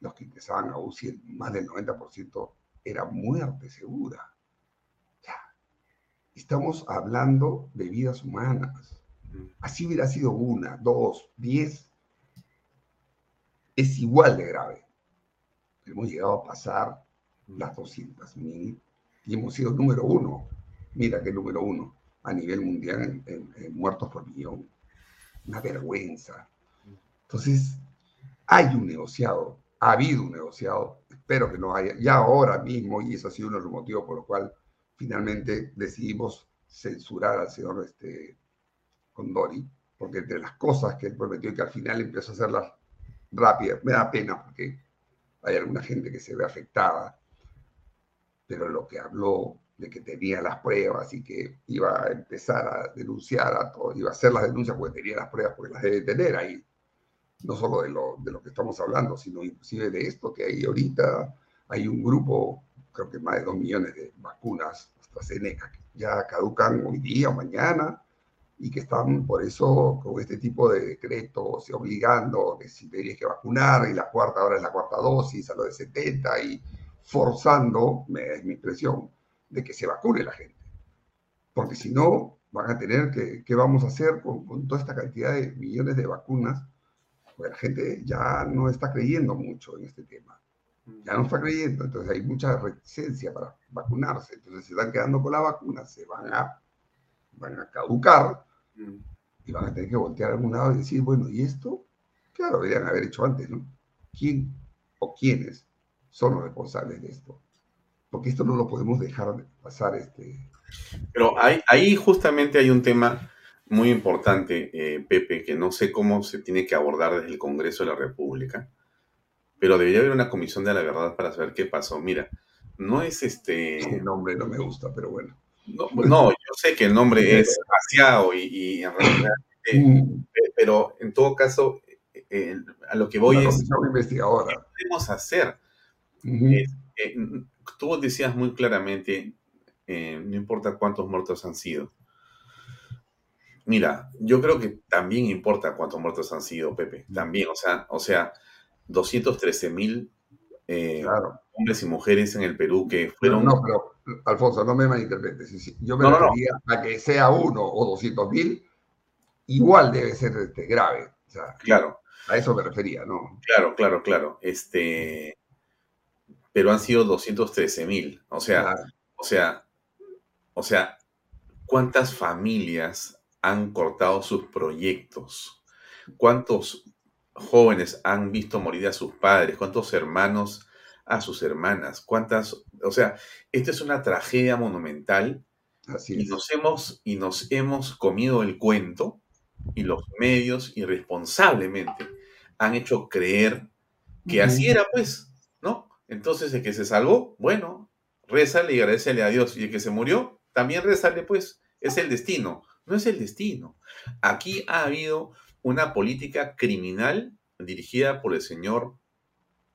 los que ingresaban a UCI, más del 90% era muerte segura. Ya. Estamos hablando de vidas humanas. Así hubiera sido una, dos, diez. Es igual de grave. Hemos llegado a pasar las 200.000 y hemos sido número uno. Mira que número uno a nivel mundial en, muertos por millón. Una vergüenza. Entonces, hay un negociado, ha habido un negociado, espero que no haya, ya ahora mismo, y eso ha sido uno de los motivos por los cuales finalmente decidimos censurar al señor este, Condori, porque entre las cosas que él prometió y que al final empezó a hacerlas rápidas, me da pena porque hay alguna gente que se ve afectada, pero lo que habló de que tenía las pruebas y que iba a empezar a denunciar a todo, iba a hacer las denuncias porque tenía las pruebas, porque las debe tener ahí. No solo de lo, de lo que estamos hablando, sino inclusive de esto que hay ahorita. Hay un grupo, creo que más de dos millones de vacunas AstraZeneca, que ya caducan hoy día o mañana y que están por eso con este tipo de decretos obligando que si tenías que vacunar y la cuarta ahora es la cuarta dosis a lo de 70 y forzando, es mi impresión, de que se vacune la gente. Porque si no, van a tener que, ¿qué vamos a hacer con, toda esta cantidad de millones de vacunas? Pues la gente ya no está creyendo mucho en este tema. Ya no está creyendo, entonces hay mucha reticencia para vacunarse. Entonces se están quedando con la vacuna, se van a, van a caducar y van a tener que voltear a algún lado y decir, bueno, ¿y esto? Claro, deberían haber hecho antes, ¿no? ¿Quién o quiénes son los responsables de esto? porque esto no lo podemos dejar de pasar. Este... Pero ahí justamente hay un tema muy importante, eh, Pepe, que no sé cómo se tiene que abordar desde el Congreso de la República, pero debería haber una comisión de la verdad para saber qué pasó. Mira, no es este... El nombre no me gusta, pero bueno. No, yo sé que el nombre es vaciado y, en realidad... Eh, mm. pero en todo caso, eh, a lo que voy es... Investigadora. ¿Qué podemos hacer? tú decías muy claramente, eh, no importa cuántos muertos han sido. Mira, yo creo que también importa cuántos muertos han sido, Pepe. También, o sea, o sea 213 mil eh, hombres y mujeres en el Perú que fueron... No, pero, Alfonso, no me malinterpretes. Yo me refería a que sea uno o 200 mil, igual debe ser este, grave. claro. A eso me refería, ¿no? Claro, claro, claro. Este, pero han sido 213 mil. O sea, o sea, o sea, ¿cuántas familias han cortado sus proyectos? ¿Cuántos jóvenes han visto morir a sus padres? ¿Cuántos hermanos a sus hermanas? ¿Cuántas? O sea, esta es una tragedia monumental. Así y nos hemos y nos hemos comido el cuento y los medios irresponsablemente han hecho creer que así era, pues, ¿no? Entonces, el que se salvó, bueno, rézale y agradecele a Dios. Y el que se murió, también rézale, pues, es el destino. No es el destino. Aquí ha habido una política criminal dirigida por el señor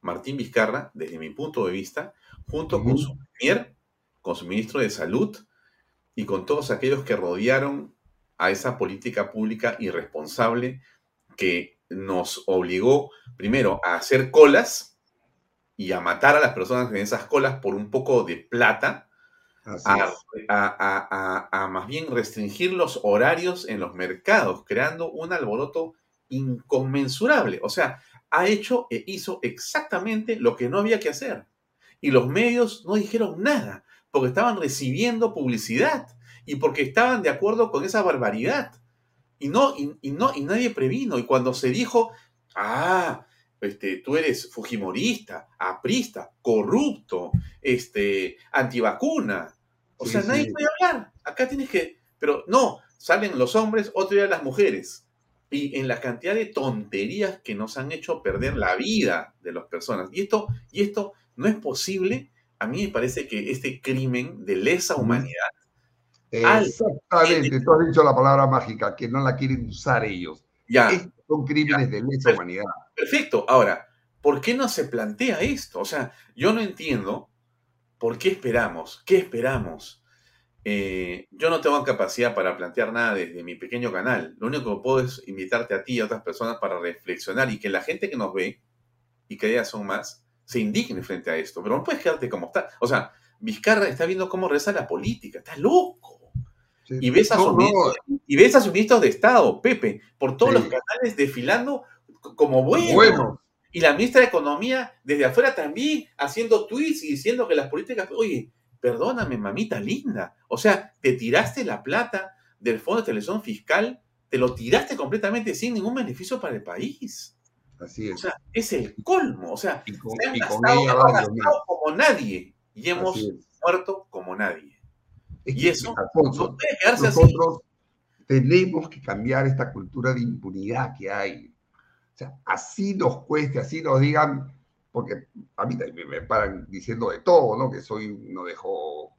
Martín Vizcarra, desde mi punto de vista, junto con su premier, con su ministro de Salud y con todos aquellos que rodearon a esa política pública irresponsable que nos obligó primero a hacer colas y a matar a las personas en esas colas por un poco de plata, a, a, a, más bien restringir los horarios en los mercados, creando un alboroto inconmensurable. O sea, ha hecho e hizo exactamente lo que no había que hacer. Y los medios no dijeron nada, porque estaban recibiendo publicidad y porque estaban de acuerdo con esa barbaridad. Y no, y, no, y nadie previno. Y cuando se dijo, ah, este, tú eres fujimorista, aprista, corrupto, este, antivacuna. O sea, nadie puede hablar. Acá tienes que. Pero no, salen los hombres, otro día las mujeres. Y en la cantidad de tonterías que nos han hecho perder la vida de las personas. Y esto, y esto no es posible. A mí me parece que este crimen de lesa humanidad Exactamente, tú has dicho la palabra mágica, que no la quieren usar ellos. Ya. son crímenes de lesa humanidad. Perfecto. Ahora, ¿por qué no se plantea esto? O sea, yo no entiendo por qué esperamos, qué esperamos. Eh, yo no tengo capacidad para plantear nada desde mi pequeño canal. Lo único que puedo es invitarte a ti y a otras personas para reflexionar y que la gente que nos ve, y que ya son más, se indigne frente a esto. Pero no puedes quedarte como está. O sea, Vizcarra está viendo cómo reza la política. Está loco. Y, ves a sus y ves a sus ministros de Estado, Pepe, por todos los canales desfilando como buenos. Y la ministra de Economía desde afuera también haciendo tweets y diciendo que las políticas, oye, perdóname, mamita linda. O sea, te tiraste la plata del Fondo de Televisión Fiscal, te lo tiraste completamente sin ningún beneficio para el país. Así es. O sea, es el colmo. O sea, se han gastado, como nadie y hemos muerto como nadie y eso nosotros tenemos que cambiar esta cultura de impunidad que hay. O sea, así nos cueste, así nos digan, porque a mí me paran diciendo de todo, ¿no? Que soy, no dejo,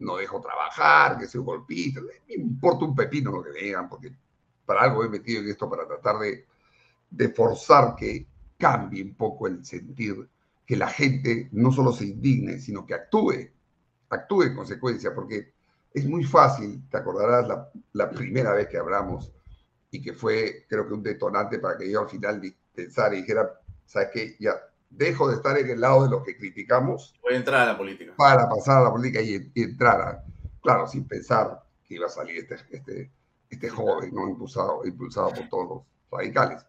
no dejo trabajar, que soy golpista, me importa un pepino lo que digan, porque para algo he metido en esto, para tratar de, de forzar que cambie un poco el sentir, que la gente no solo se indigne, sino que actúe, actúe en consecuencia, porque es muy fácil, te acordarás la, primera vez que hablamos y que fue, creo que un detonante para que yo al final pensara y dijera, ¿sabes qué? Ya dejo de estar en el lado de los que criticamos. Voy a entrar a la política. Para pasar a la política y, entrar a, claro, sin pensar que iba a salir este, este, este joven, ¿no? Impulsado, impulsado por todos los radicales.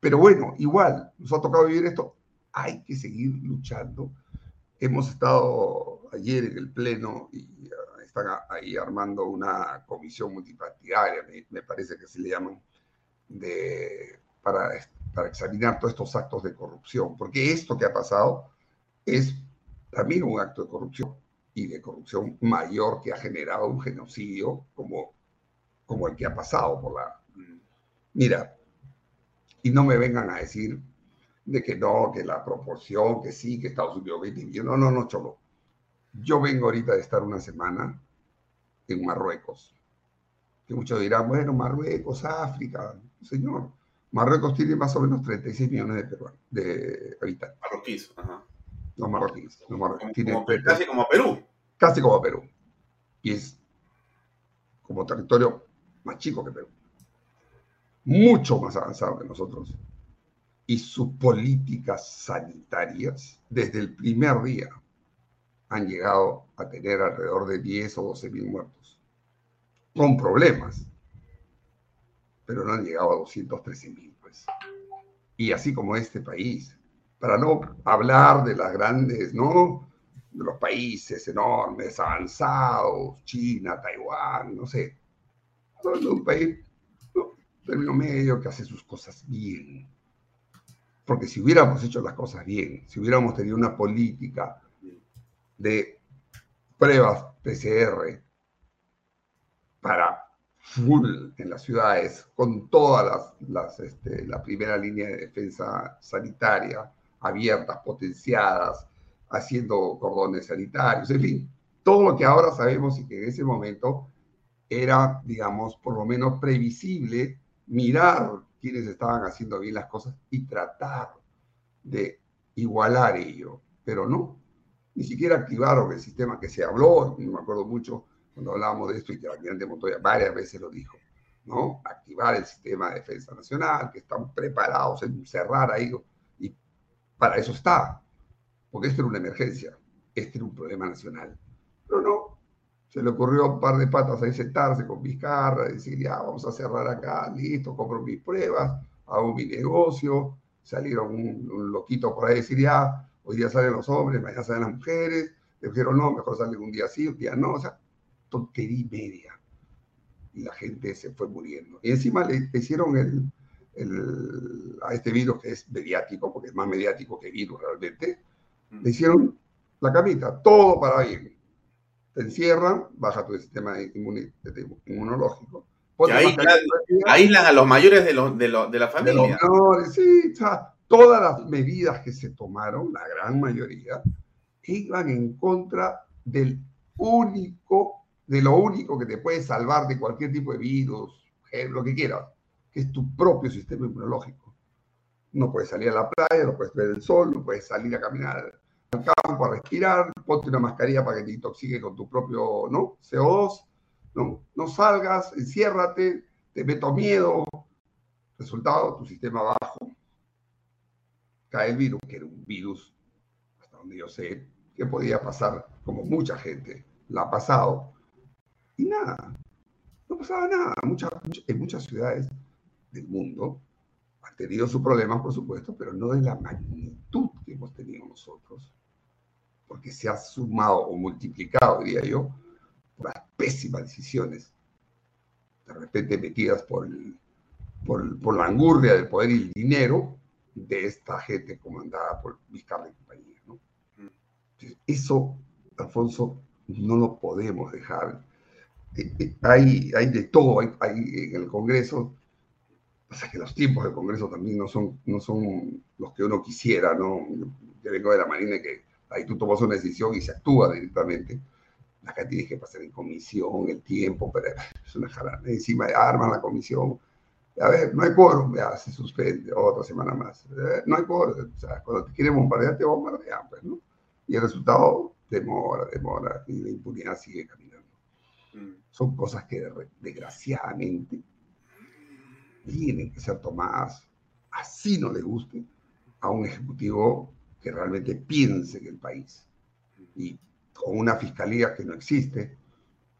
Pero bueno, igual, nos ha tocado vivir esto, hay que seguir luchando. Hemos estado ayer en el Pleno y están ahí armando una comisión multipartidaria, me, parece que se le llaman, de, para, para examinar todos estos actos de corrupción, porque esto que ha pasado es también un acto de corrupción y de corrupción mayor que ha generado un genocidio como, como el que ha pasado por la... Mira, y no me vengan a decir de que no, que la proporción, que sí, que Estados Unidos 20 millones. No, no, no, cholo. Yo vengo ahorita de estar una semana en Marruecos. Que muchos dirán, bueno, Marruecos, África. Señor, Marruecos tiene más o menos 36 millones de, peruanos, de habitantes. Marroquíes, ajá. No marroquíes. No casi como Perú. Casi como Perú. Y es como territorio más chico que Perú. Mucho más avanzado que nosotros. Y sus políticas sanitarias, desde el primer día, han llegado a tener alrededor de 10 o 12 mil muertos, con problemas, pero no han llegado a 213 mil, pues. Y así como este país, para no hablar de las grandes, ¿no? De los países enormes, avanzados, China, Taiwán, no sé. De un país, ¿no? término medio, que hace sus cosas bien. Porque si hubiéramos hecho las cosas bien, si hubiéramos tenido una política de pruebas PCR para full en las ciudades, con todas las, este, la primera línea de defensa sanitaria abiertas, potenciadas, haciendo cordones sanitarios, en fin, todo lo que ahora sabemos y que en ese momento era, digamos, por lo menos previsible mirar quienes estaban haciendo bien las cosas y tratar de igualar ello, pero no, ni siquiera activaron el sistema que se habló, no me acuerdo mucho cuando hablábamos de esto y que el almirante Montoya varias veces lo dijo. ¿no? Activar el sistema de defensa nacional, que están preparados en cerrar ahí, y para eso está, porque esto era una emergencia, este era un problema nacional. Pero no, se le ocurrió un par de patas ahí sentarse con Vizcarra, decir, ya, vamos a cerrar acá, listo, compro mis pruebas, hago mi negocio, salieron un, loquito por ahí decir, ya, hoy día salen los hombres, mañana salen las mujeres, le dijeron, no, mejor salen un día sí, un día no, o sea, tontería media. Y la gente se fue muriendo. Y encima le, hicieron el, el, a este virus que es mediático, porque es más mediático que virus realmente, mm. le hicieron la camita, todo para bien. Te encierran, baja tu sistema inmunológico. Y aíslan, a los mayores de, los, de, de la familia. sí, todas las medidas que se tomaron, la gran mayoría, iban en contra del único, de lo único que te puede salvar de cualquier tipo de virus, lo que quieras, que es tu propio sistema inmunológico. No puedes salir a la playa, no puedes ver el sol, no puedes salir a caminar al campo a respirar, ponte una mascarilla para que te intoxique con tu propio ¿no? CO2, no, no salgas, enciérrate, te meto miedo. Resultado, tu sistema bajo. Cae el virus, que era un virus, hasta donde yo sé, que podía pasar como mucha gente la ha pasado. Y nada, no pasaba nada. en muchas ciudades del mundo han tenido sus problemas, por supuesto, pero no de la magnitud que hemos tenido nosotros, porque se ha sumado o multiplicado, diría yo, por las pésimas decisiones, de repente metidas por, por, por la angurria del poder y el dinero de esta gente comandada por Vizcarra y compañía. Eso, Alfonso, no lo podemos dejar. Eh, eh, hay, hay de todo hay, en el Congreso. Pasa que los tiempos del Congreso también no son, no son los que uno quisiera, ¿no? Yo vengo de la Marina que ahí tú tomas una decisión y se actúa directamente. Acá tienes que pasar en comisión, el tiempo, pero es una jarana. Encima arman la comisión. A ver, no hay quórum, ya se suspende otra semana más. Eh, no hay quórum. O sea, cuando te quieren bombardear, te bombardean, pues, ¿no? Y el resultado demora, demora, y la impunidad sigue caminando. Mm. Son cosas que desgraciadamente tienen que ser tomadas, así no le guste, a un ejecutivo que realmente piense en el país. Y con una fiscalía que no existe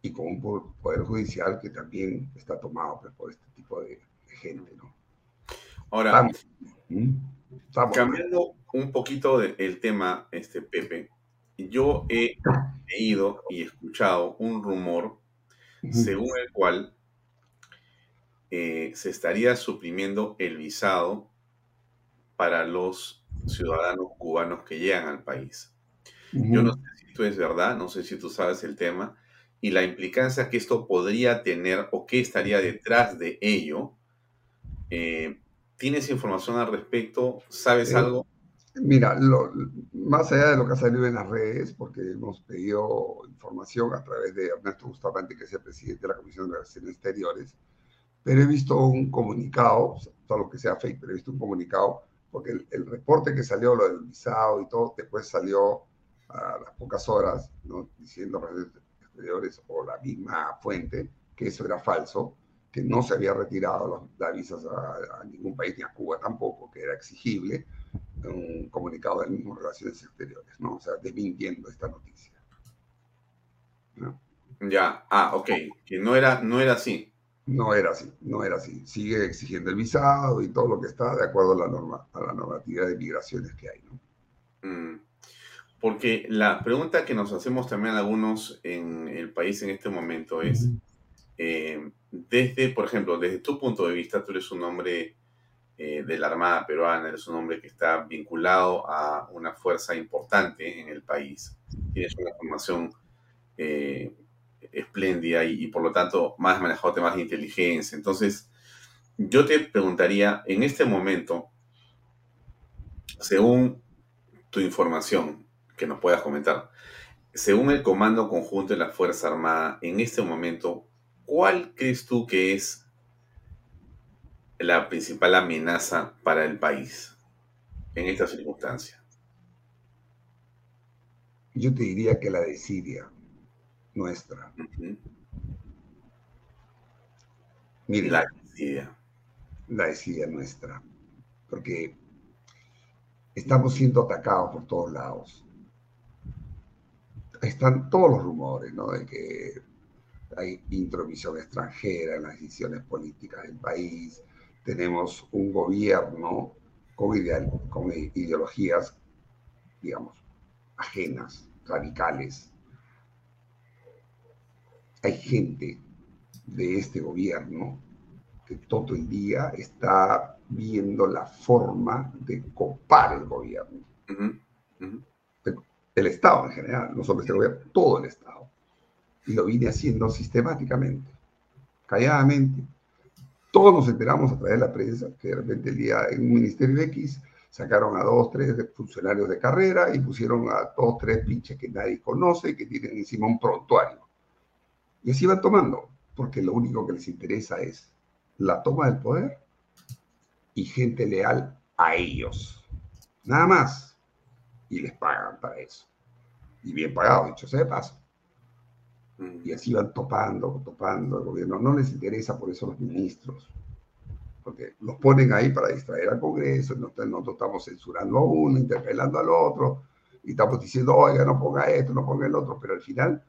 y con un poder judicial que también está tomado pues, por este tipo de, gente. ¿no? Ahora, ¿Mm? cambiando un poquito el tema, este Pepe. Yo he leído y escuchado un rumor según el cual eh, se estaría suprimiendo el visado para los ciudadanos cubanos que llegan al país. Yo no sé si esto es verdad, no sé si tú sabes el tema y la implicancia que esto podría tener o qué estaría detrás de ello. Eh, ¿Tienes información al respecto? ¿Sabes algo? Mira, más allá de lo que ha salido en las redes, porque hemos pedido información a través de Ernesto Bustamante, que es el presidente de la Comisión de Relaciones Exteriores, pero he visto un comunicado, todo lo que sea fake, pero he visto un comunicado, porque el, reporte que salió, lo del visado y todo, después salió a las pocas horas, ¿no? diciendo Relaciones Exteriores o la misma fuente que eso era falso, que no se había retirado las visas a, a ningún país, ni a Cuba tampoco, que era exigible un comunicado del mismo Relaciones Exteriores, ¿no? O sea, desmintiendo esta noticia. Ya, ah, ok, que no era, no era así. No era así, no era así. Sigue exigiendo el visado y todo lo que está de acuerdo a la, norma, a la normativa de migraciones que hay, ¿no? Mm. Porque la pregunta que nos hacemos también algunos en el país en este momento es, eh, desde, por ejemplo, desde tu punto de vista, tú eres un hombre eh, de la Armada Peruana, eres un hombre que está vinculado a una fuerza importante en el país, tienes una formación eh, espléndida y, por lo tanto más manejado temas de inteligencia. Entonces, yo te preguntaría, en este momento, según tu información que nos puedas comentar, según el Comando Conjunto de la Fuerza Armada, en este momento, ¿cuál crees tú que es la principal amenaza para el país en esta circunstancia? Yo te diría que la desidia nuestra. Mire, La desidia. la desidia nuestra, porque estamos siendo atacados por todos lados. Están todos los rumores, ¿no? De que hay intromisión extranjera en las decisiones políticas del país. Tenemos un gobierno con, ideal- con ideologías, digamos, ajenas, radicales. Hay gente de este gobierno que todo el día está viendo la forma de copar el gobierno, el Estado en general, no solo este gobierno, todo el Estado. Y lo viene haciendo sistemáticamente, calladamente. Todos nos enteramos a través de la prensa que de repente el día en un ministerio X sacaron a dos, tres funcionarios de carrera y pusieron a dos, tres pinches que nadie conoce, que tienen encima un prontuario. Y así van tomando, porque lo único que les interesa es la toma del poder y gente leal a ellos. Nada más. Y les pagan para eso. Y bien pagado, dicho sea de paso. Mm. Y así van topando, topando el gobierno. No les interesa por eso los ministros. Porque los ponen ahí para distraer al Congreso. Nosotros, estamos censurando a uno, interpelando al otro. Y estamos diciendo, oiga, no ponga esto, no ponga el otro. Pero al final,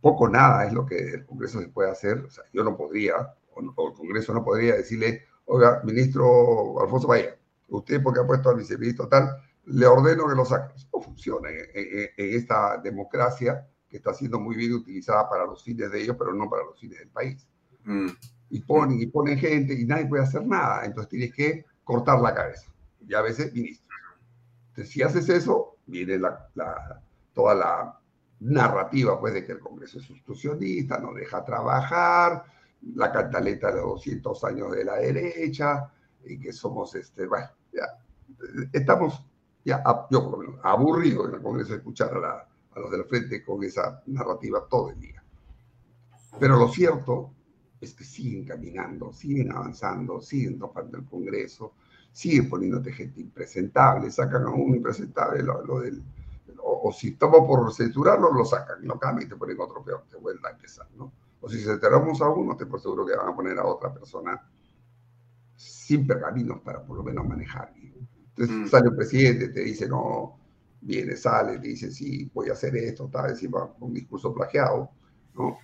poco nada es lo que el Congreso se puede hacer. O sea, yo no podría, o, el Congreso no podría decirle, oiga, ministro Alfonso Bahía, usted porque ha puesto al viceministro tal, le ordeno que lo saque. No funciona en, en- en esta democracia que está siendo muy bien utilizada para los fines de ellos, pero no para los fines del país. Mm. Y ponen y ponen gente y nadie puede hacer nada. Entonces tienes que cortar la cabeza. Y a veces ministro. Entonces, si haces eso, viene la, la- toda la narrativa pues, de que el Congreso es obstruccionista, no deja trabajar, la cantaleta de los 200 años de la derecha, y que somos, este, bueno, ya, estamos ya, yo por lo menos, aburrido en el Congreso de escuchar a, la- a los del frente con esa narrativa todo el día. Pero lo cierto es que siguen caminando, siguen avanzando, siguen topando el Congreso, siguen poniéndote gente impresentable, sacan a uno impresentable lo, lo del, o, o si estamos por censurarlo, lo sacan, lo cambian y te ponen otro peor, te vuelven a empezar, ¿no? O si censuramos a uno, te por seguro que van a poner a otra persona sin pergaminos para por lo menos manejar. Entonces Mm. sale el presidente, te dice, no, viene, sale, te dice, sí, voy a hacer esto, está encima un discurso plagiado, ¿no?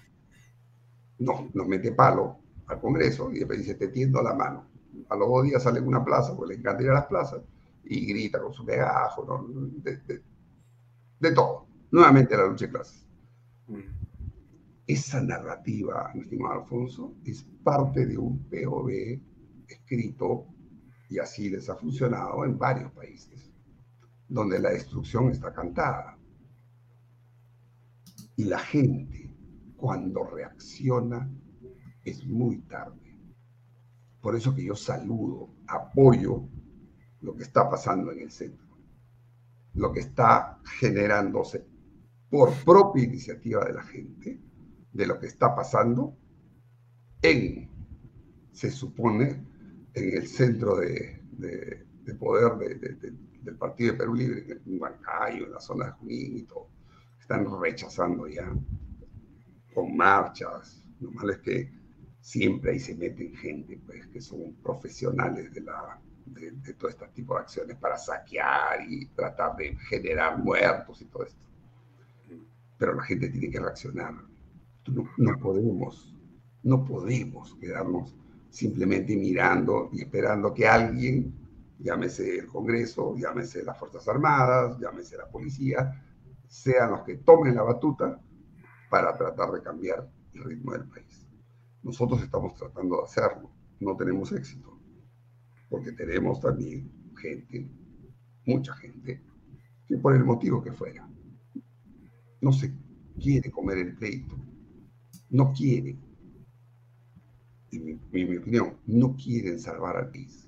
No, nos mete palo al Congreso y después dice, te tiendo la mano. A los dos días sale en una plaza, porque le encanta ir a las plazas, y grita con su pegajo, ¿no? de, de- de todo. Nuevamente la lucha de clases. Mm. Esa narrativa, mi estimado Alfonso, es parte de un POV escrito, y así les ha funcionado en varios países, donde la destrucción está cantada. Y la gente, cuando reacciona, es muy tarde. Por eso que yo saludo, apoyo lo que está pasando en el centro, lo que está generándose por propia iniciativa de la gente, de lo que está pasando en, se supone, en el centro de, de- de poder de- de- de- del Partido de Perú Libre, en Huancayo, en la zona de Junín y todo. Están rechazando ya con marchas. Lo malo es que siempre ahí se meten gente pues, que son profesionales de, la, de, de todo este tipo de acciones para saquear y tratar de generar muertos y todo esto. Pero la gente tiene que reaccionar. No, no podemos, no podemos quedarnos simplemente mirando y esperando que alguien, llámese el Congreso, llámese las Fuerzas Armadas, llámese la policía, sean los que tomen la batuta para tratar de cambiar el ritmo del país. Nosotros estamos tratando de hacerlo, no tenemos éxito, porque tenemos también gente, mucha gente, que por el motivo que fuera, no se quiere comer el pleito, no quiere, en mi, en mi opinión, no quieren salvar al país.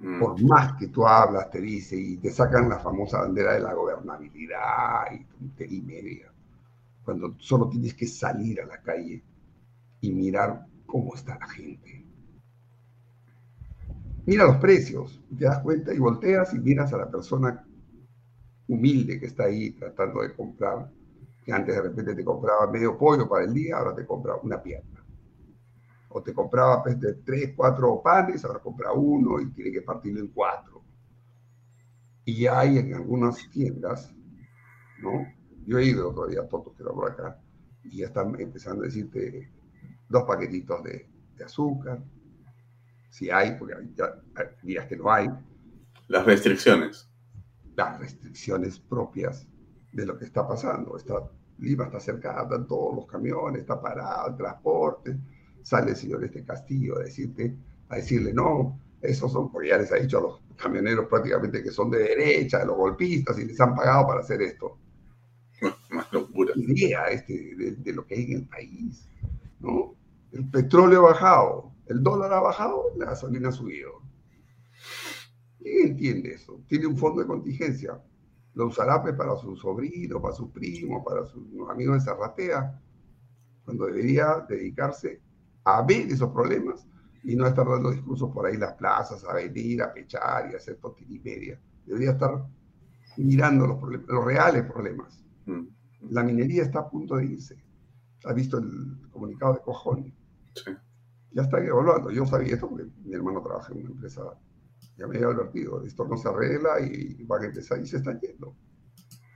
Mm. Por más que tú hablas, te dice, y te sacan la famosa bandera de la gobernabilidad y tontería media, cuando solo tienes que salir a la calle y mirar cómo está la gente. Mira los precios, te das cuenta y volteas y miras a la persona humilde que está ahí tratando de comprar, que antes de repente te compraba medio pollo para el día, ahora te compra una pierna. O te compraba pues, de tres, cuatro panes, ahora compra uno y tiene que partirlo en cuatro. Y hay en algunas tiendas, ¿no? Yo he ido todavía a Toto, que por acá, y ya están empezando a decirte dos paquetitos de, de azúcar, si hay, porque hay días que no hay. Las restricciones. Las restricciones propias de lo que está pasando. Está, Lima está cercada, están todos los camiones, está parado el transporte. Sale el señor este Castillo a decirte, a decirle, no, esos son, porque ya les ha dicho a los camioneros prácticamente que son de derecha, de los golpistas, y les han pagado para hacer esto. *laughs* Más locura. Idea este, de, lo que hay en el país, ¿no? El petróleo ha bajado, el dólar ha bajado, la gasolina ha subido. ¿Quién entiende eso? Tiene un fondo de contingencia. Lo usará pues, para su sobrino, para su primo, para sus amigos de Zarratea, cuando debería dedicarse a ver esos problemas y no estar dando discursos por ahí en las plazas, a venir, a pechar y a hacer media. Debería estar mirando los, problemas, los reales problemas. Mm. La minería está a punto de irse. ¿Has visto el comunicado de Cojón? Sí. Ya está evaluando. Yo sabía esto porque mi hermano trabaja en una empresa. Ya me había advertido, esto no se arregla y van a empezar y se están yendo.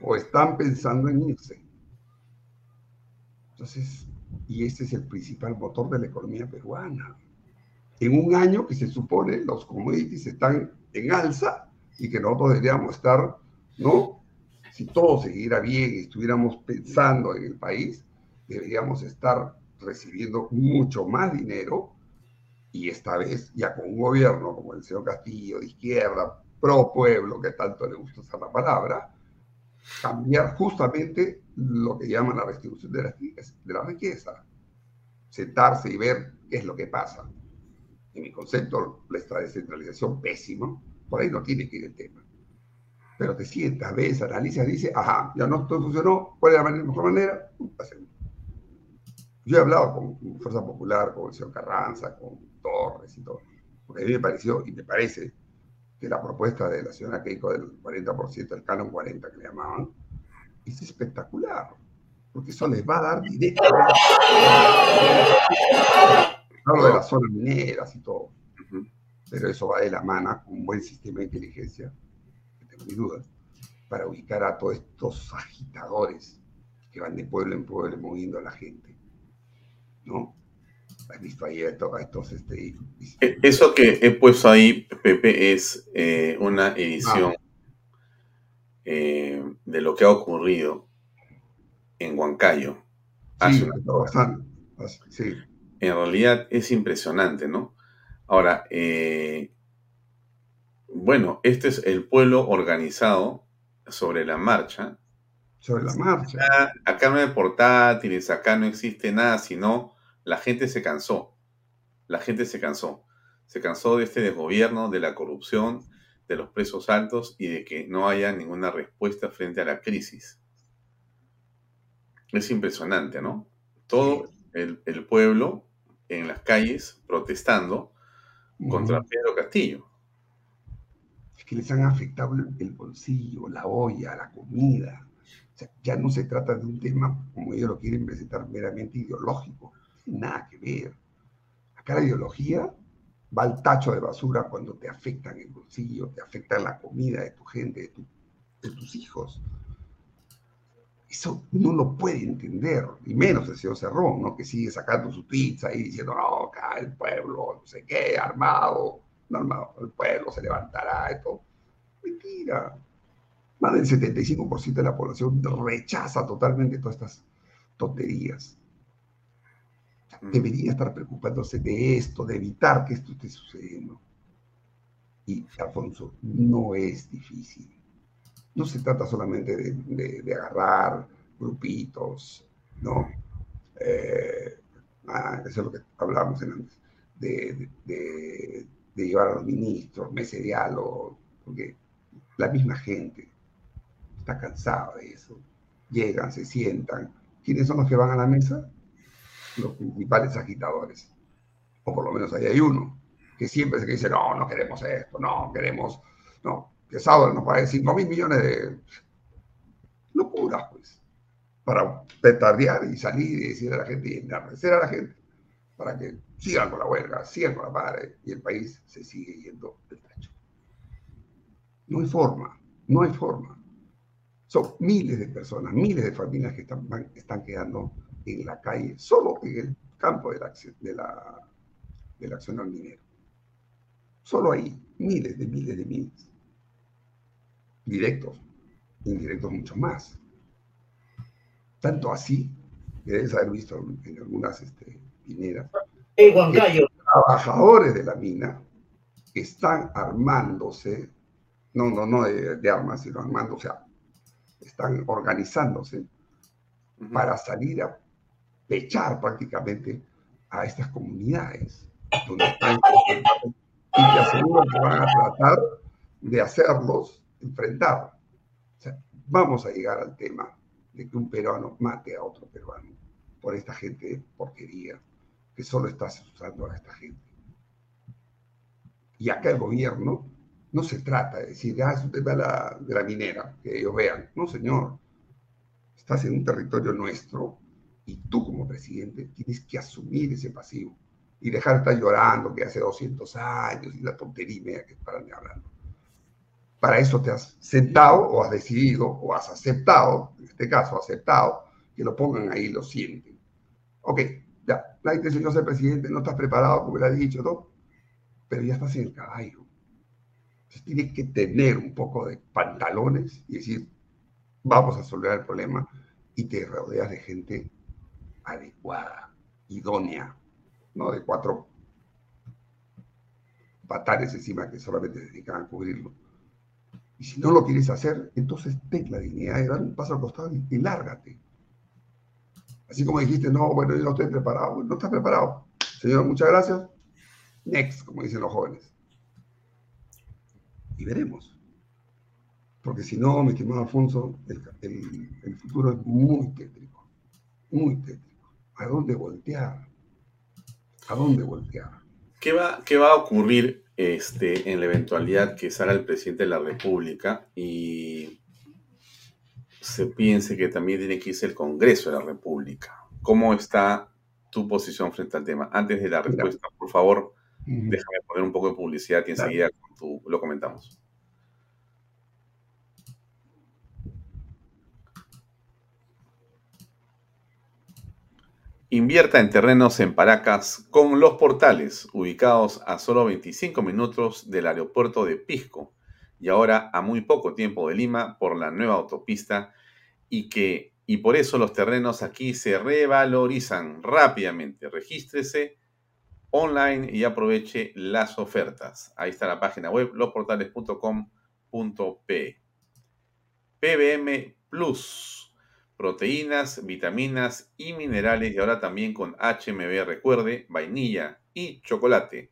O están pensando en irse. Entonces, y este es el principal motor de la economía peruana en un año que se supone los commodities están en alza y que nosotros deberíamos estar, ¿no? Si todo siguiera bien y estuviéramos pensando en el país, deberíamos estar recibiendo mucho más dinero y esta vez ya con un gobierno como el señor Castillo de izquierda, pro pueblo, que tanto le gusta usar la palabra, cambiar justamente lo que llaman la redistribución de la, de la riqueza, sentarse y ver qué es lo que pasa en mi concepto, la descentralización pésima, por ahí no tiene que ir el tema. Pero te sientas, ves, analizas, dices, ajá, ya no todo funcionó, ¿cuál es la mejor manera? Yo he hablado con Fuerza Popular, con el señor Carranza, con Torres y todo, porque a mí me pareció y me parece que la propuesta de la señora Keiko del 40%, el canon 40 que le llamaban, es espectacular, porque eso les va a dar directo Hablo de las zonas mineras y todo. Pero eso va de la mano con un buen sistema de inteligencia, que tengo mis dudas, para ubicar a todos estos agitadores que van de pueblo en pueblo moviendo a la gente. ¿No? ¿Has visto ahí a estos, este, e, Eso que he puesto ahí, Pepe, es eh, una edición ah. eh, de lo que ha ocurrido en Huancayo. Sí, bastante. Sí en realidad es impresionante, ¿no? Ahora, eh, bueno, este es el pueblo organizado sobre la marcha. Sobre la marcha. Acá, no hay portátiles, acá no existe nada, sino la gente se cansó. La gente se cansó. Se cansó de este desgobierno, de la corrupción, de los precios altos y de que no haya ninguna respuesta frente a la crisis. Es impresionante, ¿no? Todo el, el pueblo en las calles protestando contra Pedro Castillo. Es que les han afectado el bolsillo, la olla, la comida. O sea, ya no se trata de un tema, como ellos lo quieren presentar, meramente ideológico. Nada que ver. Acá la ideología va al tacho de basura cuando te afectan el bolsillo, te afectan la comida de tu gente, de tus hijos. Eso no lo puede entender, y menos el señor Cerrón, ¿no? que sigue sacando su pizza y diciendo, no, acá el pueblo, no sé qué, armado, no armado, el pueblo se levantará, esto. Mentira. Más del 75% de la población rechaza totalmente todas estas tonterías. Debería estar preocupándose de esto, de evitar que esto esté sucediendo. Y, Alfonso, no es difícil no se trata solamente de, agarrar grupitos, ¿no? Eh, ah, eso es lo que hablamos antes, de, de, llevar a los ministros, mese diálogo, porque la misma gente está cansada de eso. Llegan, se sientan. ¿Quiénes son los que van a la mesa? Los principales agitadores. O por lo menos ahí hay uno que siempre se dice, no, no queremos esto, no, queremos, no, que Sauer nos pague 5 mil millones de locuras, pues, para petardear y salir y decir a la gente y enardecer a la gente. para que sigan con la huelga, sigan con la pared y el país se sigue yendo del tacho. No hay forma, no hay forma. Son miles de personas, miles de familias que están, están quedando en la calle, solo en el campo de la, de la, de la acción al minero. Solo ahí, miles de miles de miles. Directos, indirectos mucho más. Tanto así, que debes haber visto en algunas este, mineras, los trabajadores de la mina están armándose, no, no, no de, armas, sino armándose, están organizándose para salir a pechar prácticamente a estas comunidades donde están *laughs* y que aseguran que van a tratar de hacerlos enfrentar. O sea, vamos a llegar al tema de que un peruano mate a otro peruano por esta gente porquería que solo estás usando a esta gente. Y acá el gobierno no se trata de decir, ah, es un tema de la, de la minera, que ellos vean. No, señor. Estás en un territorio nuestro y tú como presidente tienes que asumir ese pasivo y dejar de estar llorando que hace 200 años y la tontería que paran de hablando. Para eso te has sentado o has decidido o has aceptado, en este caso aceptado, que lo pongan ahí lo sienten. Ok, ya, la intención ser presidente, no estás preparado, como le ha dicho, ¿no? Pero ya estás en el caballo. Entonces tienes que tener un poco de pantalones y decir, vamos a solucionar el problema y te rodeas de gente adecuada, idónea, no de cuatro patanes encima que solamente se dedican a cubrirlo. Y si no lo quieres hacer, entonces ten la dignidad de dar un paso al costado y lárgate. Así como dijiste, no, bueno, yo no estoy preparado. No estás preparado. Señor, muchas gracias. Next, como dicen los jóvenes. Y veremos. Porque si no, mi estimado Alfonso, el, futuro es muy tétrico. Muy tétrico. ¿A dónde voltear? ¿A dónde voltear? ¿Qué va, qué va a ocurrir este, en la eventualidad que salga el presidente de la República y se piense que también tiene que irse el Congreso de la República. ¿Cómo está tu posición frente al tema? Antes de la respuesta, por favor, déjame poner un poco de publicidad y enseguida lo comentamos. Invierta en terrenos en Paracas con los portales, ubicados a solo 25 minutos del aeropuerto de Pisco y ahora a muy poco tiempo de Lima por la nueva autopista y que y por eso los terrenos aquí se revalorizan rápidamente. Regístrese online y aproveche las ofertas. Ahí está la página web losportales.com.p. PBM Plus, proteínas, vitaminas y minerales y ahora también con HMB, recuerde, vainilla y chocolate.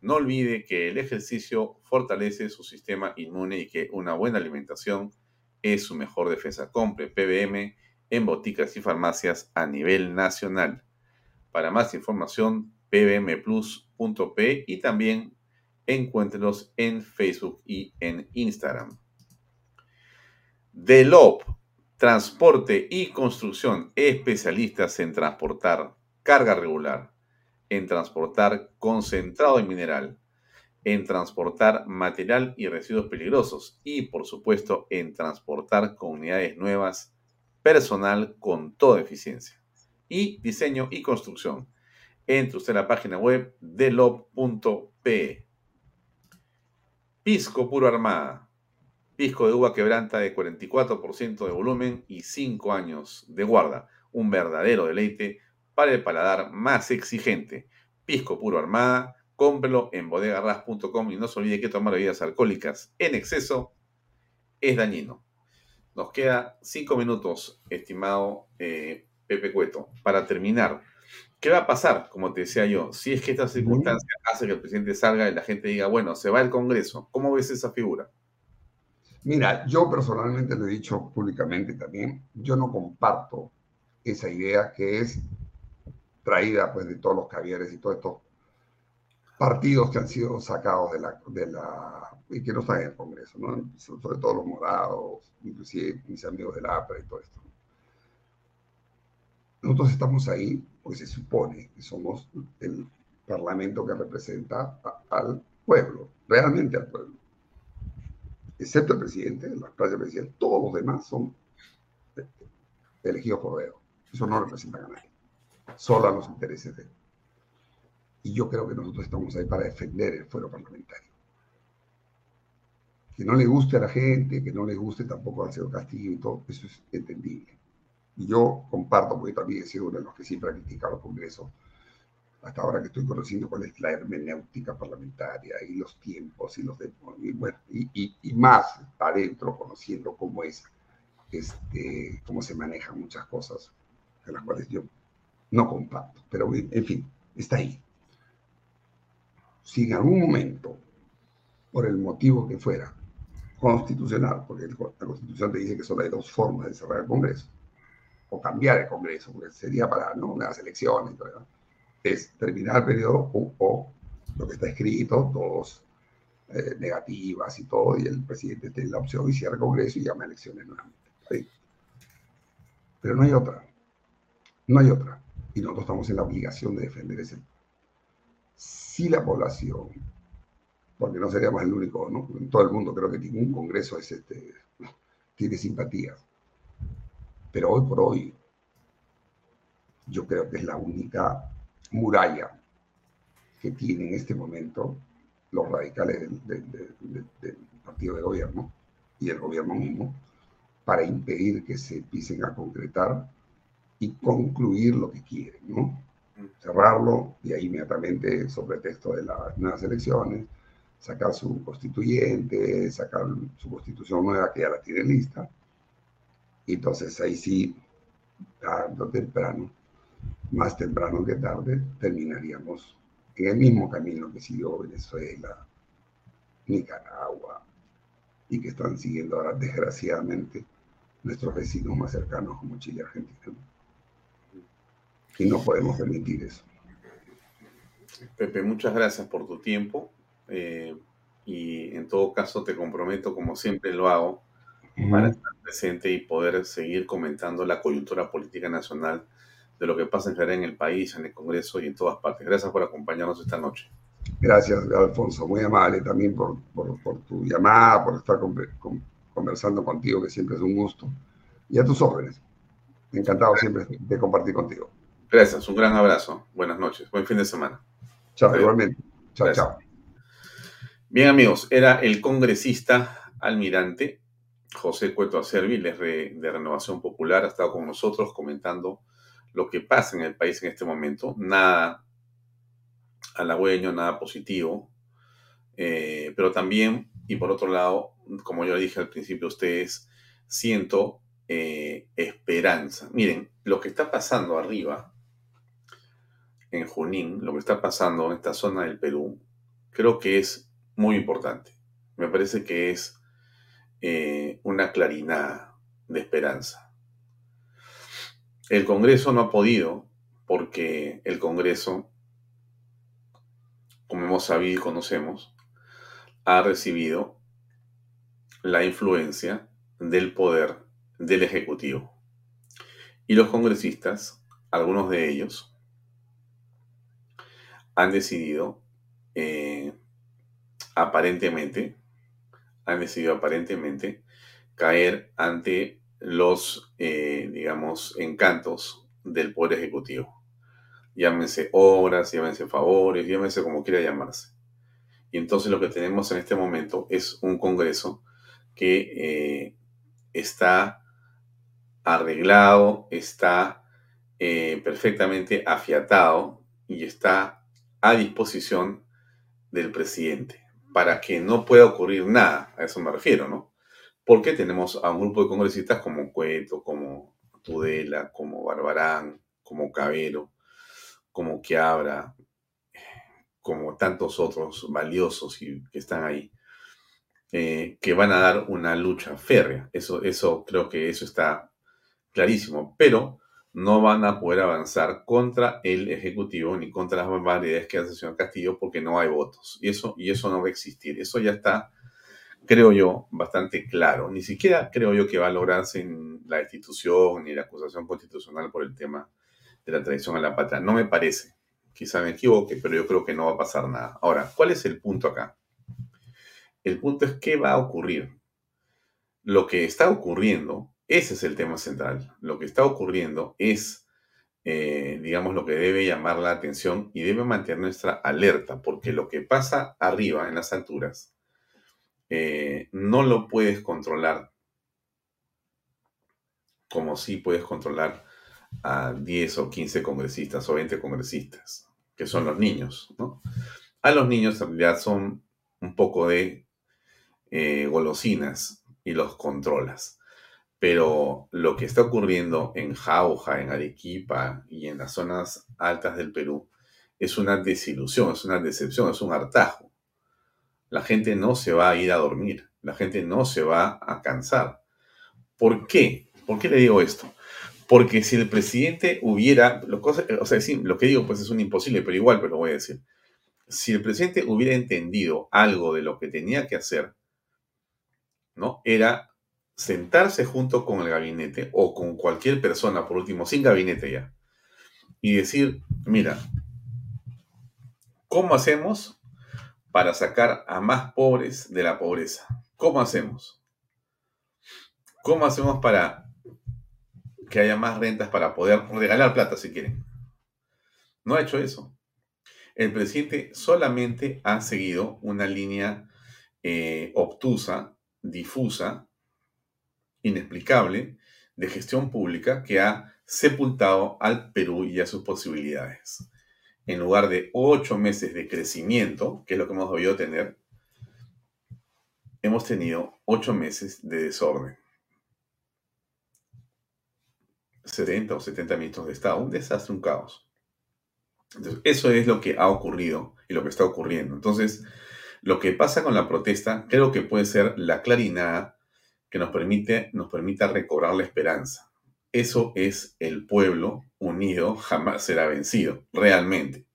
No olvide que el ejercicio fortalece su sistema inmune y que una buena alimentación es su mejor defensa. Compre PBM en boticas y farmacias a nivel nacional. Para más información, pbmplus.p y también encuéntrenos en Facebook y en Instagram. DELOP, transporte y construcción, especialistas en transportar carga regular en transportar concentrado de mineral, en transportar material y residuos peligrosos y, por supuesto, en transportar comunidades nuevas, personal con toda eficiencia. Y diseño y construcción. Entre usted en la página web de lob.pe. Pisco Puro Armada. Pisco de uva quebranta de 44% de volumen y 5 años de guarda. Un verdadero deleite para el paladar más exigente. Pisco puro armada, cómprelo en bodegarras.com y no se olvide que tomar bebidas alcohólicas en exceso es dañino. Nos queda cinco minutos, estimado eh, Pepe Cueto, para terminar. ¿Qué va a pasar, como te decía yo, si es que esta circunstancia hace que el presidente salga y la gente diga, bueno, se va el Congreso? ¿Cómo ves esa figura? Mira, yo personalmente lo he dicho públicamente también, yo no comparto esa idea que es traída pues de todos los caviares y todos estos partidos que han sido sacados de la, de la y que no están en el Congreso, ¿no? sobre todo los morados, inclusive mis amigos del APRA y todo esto. nosotros estamos ahí porque se supone que somos el parlamento que representa al pueblo, realmente al pueblo. Excepto el presidente, la clase presidencial, todos los demás son elegidos por dedo. Eso no representa a nadie, solo a los intereses de él. Y yo creo que nosotros estamos ahí para defender el fuero parlamentario. Que no le guste a la gente, que no le guste tampoco al señor Castillo y todo, eso es entendible. Y yo comparto, porque también he sido uno de los que siempre ha criticado al Congreso, hasta ahora que estoy conociendo cuál es la hermenéutica parlamentaria y los tiempos y los y, más adentro conociendo cómo es este cómo se manejan muchas cosas de las cuales yo no comparto. Pero en fin está ahí. Si en algún momento por el motivo que fuera constitucional porque la constitución te dice que solo hay dos formas de cerrar el Congreso o cambiar el Congreso porque sería para ¿no? las elecciones es terminar el periodo o, lo que está escrito, todos eh, negativas y todo, y el presidente tiene la opción y cierra el Congreso y llama a elecciones nuevamente. Pero no hay otra. No hay otra. Y nosotros estamos en la obligación de defender ese. Si la población, porque no seríamos el único, ¿no? En todo el mundo creo que ningún Congreso es este, tiene simpatía. Pero hoy por hoy, yo creo que es la única muralla que tiene en este momento los radicales del, partido de gobierno y el gobierno mismo para impedir que se empiecen a concretar y concluir lo que quieren, ¿no? Cerrarlo y ahí inmediatamente, sobre texto de las nuevas elecciones, sacar su constituyente, sacar su constitución nueva que ya la tiene lista. Y entonces ahí sí, tarde o temprano, más temprano que tarde terminaríamos en el mismo camino que siguió Venezuela, Nicaragua, y que están siguiendo ahora, desgraciadamente, nuestros vecinos más cercanos como Chile y Argentina. Y no podemos permitir eso. Pepe, muchas gracias por tu tiempo. Eh, y en todo caso te comprometo, como siempre lo hago, para estar presente y poder seguir comentando la coyuntura política nacional de lo que pasa en en el país, en el Congreso y en todas partes. Gracias por acompañarnos esta noche. Gracias, Alfonso. Muy amable también por, por, tu llamada, por estar conversando contigo, que siempre es un gusto. Y a tus órdenes. Encantado siempre de compartir contigo. Gracias, un gran abrazo. Buenas noches. Buen fin de semana. Chao, igualmente. Chao, chao. Bien, amigos, era el congresista almirante José Cueto Acervi, de Renovación Popular, ha estado con nosotros comentando lo que pasa en el país en este momento. Nada halagüeño, nada positivo. Eh, pero también, y por otro lado, como yo dije al principio a ustedes, siento eh, esperanza. Miren, lo que está pasando arriba, en Junín, lo que está pasando en esta zona del Perú, creo que es muy importante. Me parece que es eh, una clarinada de esperanza. El Congreso no ha podido porque el Congreso, como hemos sabido y conocemos, ha recibido la influencia del poder del Ejecutivo. Y los congresistas, algunos de ellos, han decidido eh, aparentemente, han decidido aparentemente caer ante los, eh, digamos, encantos del Poder Ejecutivo. Llámense obras, llámense favores, llámense como quiera llamarse. Y entonces lo que tenemos en este momento es un Congreso que eh, está arreglado, está eh, perfectamente afiatado y está a disposición del presidente para que no pueda ocurrir nada. A eso me refiero, ¿no? Porque tenemos a un grupo de congresistas como Cueto, como Tudela, como Barbarán, como Cabero, como Quiabra, como tantos otros valiosos que están ahí, eh, que van a dar una lucha férrea. Eso, eso creo que eso está clarísimo, pero no van a poder avanzar contra el Ejecutivo ni contra las barbaridades que hace el señor Castillo porque no hay votos. Y eso, y eso no va a existir. Eso ya está creo yo, bastante claro. Ni siquiera creo yo que va a lograrse en la institución ni la acusación constitucional por el tema de la traición a la patria. No me parece. Quizá me equivoque, pero yo creo que no va a pasar nada. Ahora, ¿cuál es el punto acá? El punto es qué va a ocurrir. Lo que está ocurriendo, ese es el tema central. Lo que está ocurriendo es, eh, digamos, lo que debe llamar la atención y debe mantener nuestra alerta, porque lo que pasa arriba, en las alturas, eh, no lo puedes controlar como si puedes controlar a 10 o 15 congresistas o 20 congresistas, que son los niños. A los niños en realidad son un poco de eh, golosinas y los controlas. Pero lo que está ocurriendo en Jauja, en Arequipa y en las zonas altas del Perú es una desilusión, es una decepción, es un hartajo. La gente no se va a ir a dormir, la gente no se va a cansar. ¿Por qué? ¿Por qué le digo esto? Porque si el presidente hubiera, lo, o sea, sí, lo que digo pues es un imposible, pero igual, pero lo voy a decir. Si el presidente hubiera entendido algo de lo que tenía que hacer, ¿no? Era sentarse junto con el gabinete o con cualquier persona, por último, sin gabinete ya, y decir, mira, ¿cómo hacemos para sacar a más pobres de la pobreza? ¿Cómo hacemos? ¿Cómo hacemos para que haya más rentas para poder regalar plata si quieren? No ha hecho eso. El presidente solamente ha seguido una línea eh, obtusa difusa, inexplicable, de gestión pública que ha sepultado al Perú y a sus posibilidades. En lugar de ocho meses de crecimiento, que es lo que hemos debido tener, hemos tenido ocho meses de desorden. 70 o 70 ministros de Estado, un desastre, un caos. Entonces, eso es lo que ha ocurrido y lo que está ocurriendo. Entonces, lo que pasa con la protesta creo que puede ser la clarinada que nos permite, nos permita recobrar la esperanza. Eso es el pueblo unido, jamás será vencido, realmente.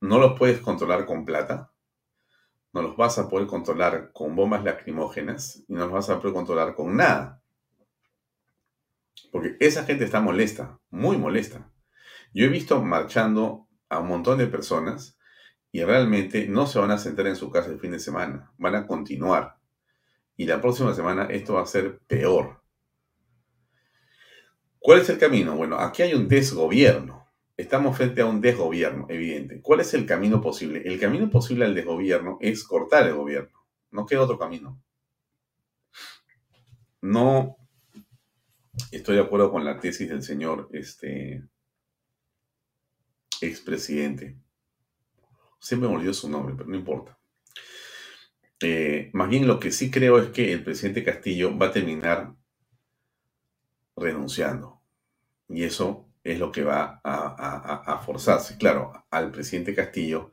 No los puedes controlar con plata, no los vas a poder controlar con bombas lacrimógenas y no los vas a poder controlar con nada. Porque esa gente está molesta, muy molesta. Yo he visto marchando a un montón de personas y realmente no se van a sentar en su casa el fin de semana, van a continuar. Y la próxima semana esto va a ser peor. ¿Cuál es el camino? Bueno, aquí hay un desgobierno. Estamos frente a un desgobierno, evidente. ¿Cuál es el camino posible? El camino posible al desgobierno es cortar el gobierno. No queda otro camino. No estoy de acuerdo con la tesis del señor este, expresidente Siempre me olvidó su nombre, pero no importa. Eh, más bien lo que sí creo es que el presidente Castillo va a terminar renunciando. Y eso es lo que va a, forzarse. Claro, al presidente Castillo,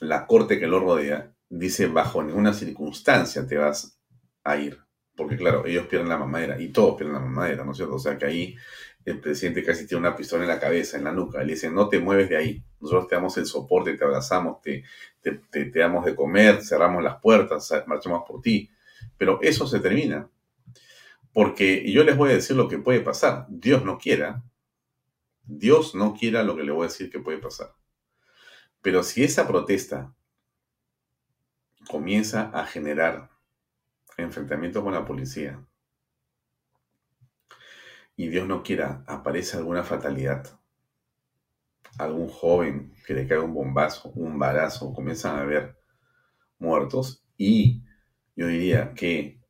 la corte que lo rodea dice bajo ninguna circunstancia te vas a ir. Porque claro, ellos pierden la mamadera y todos pierden la mamadera, ¿no es cierto? O sea que ahí el presidente casi tiene una pistola en la cabeza, en la nuca. Le dice, no te mueves de ahí. Nosotros te damos el soporte, te abrazamos, te, te, damos de comer, cerramos las puertas, marchamos por ti. Pero eso se termina. Porque yo les voy a decir lo que puede pasar. Dios no quiera. Dios no quiera lo que le voy a decir que puede pasar. Pero si esa protesta comienza a generar enfrentamientos con la policía, y Dios no quiera, aparece alguna fatalidad, algún joven que le cae un bombazo, un balazo, comienzan a haber muertos y yo diría que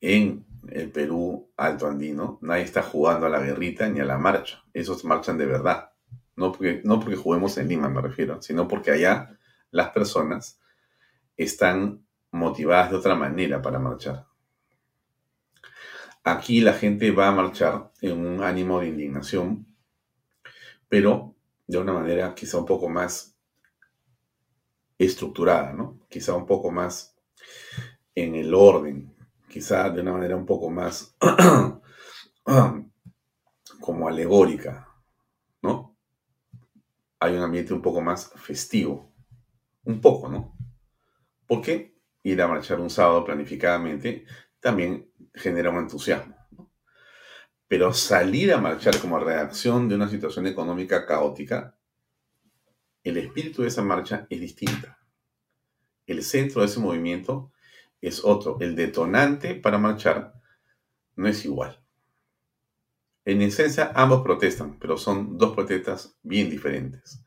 en el Perú alto andino nadie está jugando a la guerrita ni a la marcha, esos marchan de verdad, no porque, no porque juguemos en Lima me refiero, sino porque allá las personas están motivadas de otra manera para marchar. Aquí la gente va a marchar en un ánimo de indignación, pero de una manera quizá un poco más estructurada, ¿no? Quizá un poco más en el orden, quizá de una manera un poco más *clears throat* como alegórica, ¿no? Hay un ambiente un poco más festivo, un poco, ¿no? Porque ir a marchar un sábado planificadamente también genera un entusiasmo. Pero salir a marchar como reacción de una situación económica caótica, el espíritu de esa marcha es distinta. El centro de ese movimiento es otro. El detonante para marchar no es igual. En esencia, ambos protestan, pero son dos protestas bien diferentes.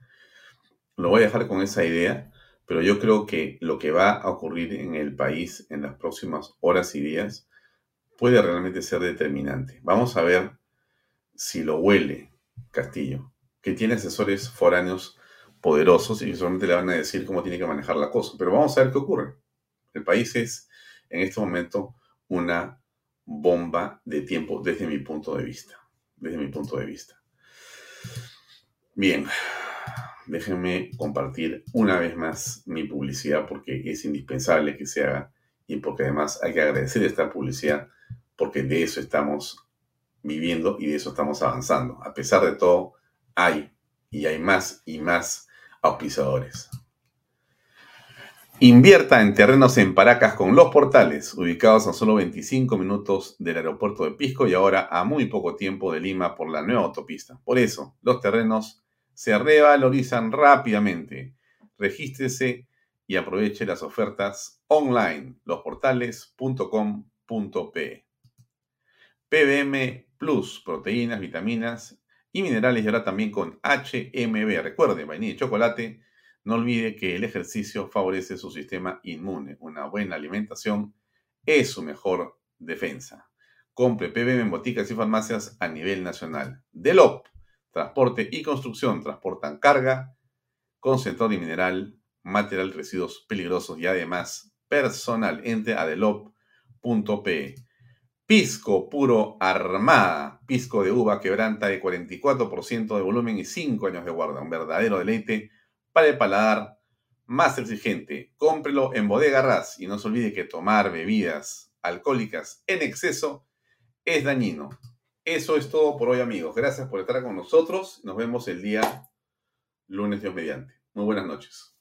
Lo voy a dejar con esa idea, pero yo creo que lo que va a ocurrir en el país en las próximas horas y días puede realmente ser determinante. Vamos a ver si lo huele Castillo, que tiene asesores foráneos poderosos y solamente le van a decir cómo tiene que manejar la cosa. Pero vamos a ver qué ocurre. El país es en este momento una bomba de tiempo desde mi punto de vista. Desde mi punto de vista. Bien, déjenme compartir una vez más mi publicidad porque es indispensable que se haga y porque además hay que agradecer esta publicidad porque de eso estamos viviendo y de eso estamos avanzando. A pesar de todo, hay y hay más y más auspiciadores. Invierta en terrenos en Paracas con los portales, ubicados a solo 25 minutos del aeropuerto de Pisco y ahora a muy poco tiempo de Lima por la nueva autopista. Por eso, los terrenos se revalorizan rápidamente. Regístrese y aproveche las ofertas online, losportales.com.pe. PBM Plus, proteínas, vitaminas y minerales y ahora también con HMB. Recuerde, vainilla y chocolate. No olvide que el ejercicio favorece su sistema inmune. Una buena alimentación es su mejor defensa. Compre PBM en boticas y farmacias a nivel nacional. Delop, transporte y construcción transportan carga, concentrado y mineral, material, residuos peligrosos y además personal. Entre a delop.pe. Pisco puro armada, pisco de uva quebranta de 44% de volumen y 5 años de guarda. Un verdadero deleite para el paladar más exigente. Cómprelo en Bodega Ras y no se olvide que tomar bebidas alcohólicas en exceso es dañino. Eso es todo por hoy amigos. Gracias por estar con nosotros. Nos vemos el día lunes Dios mediante. Muy buenas noches.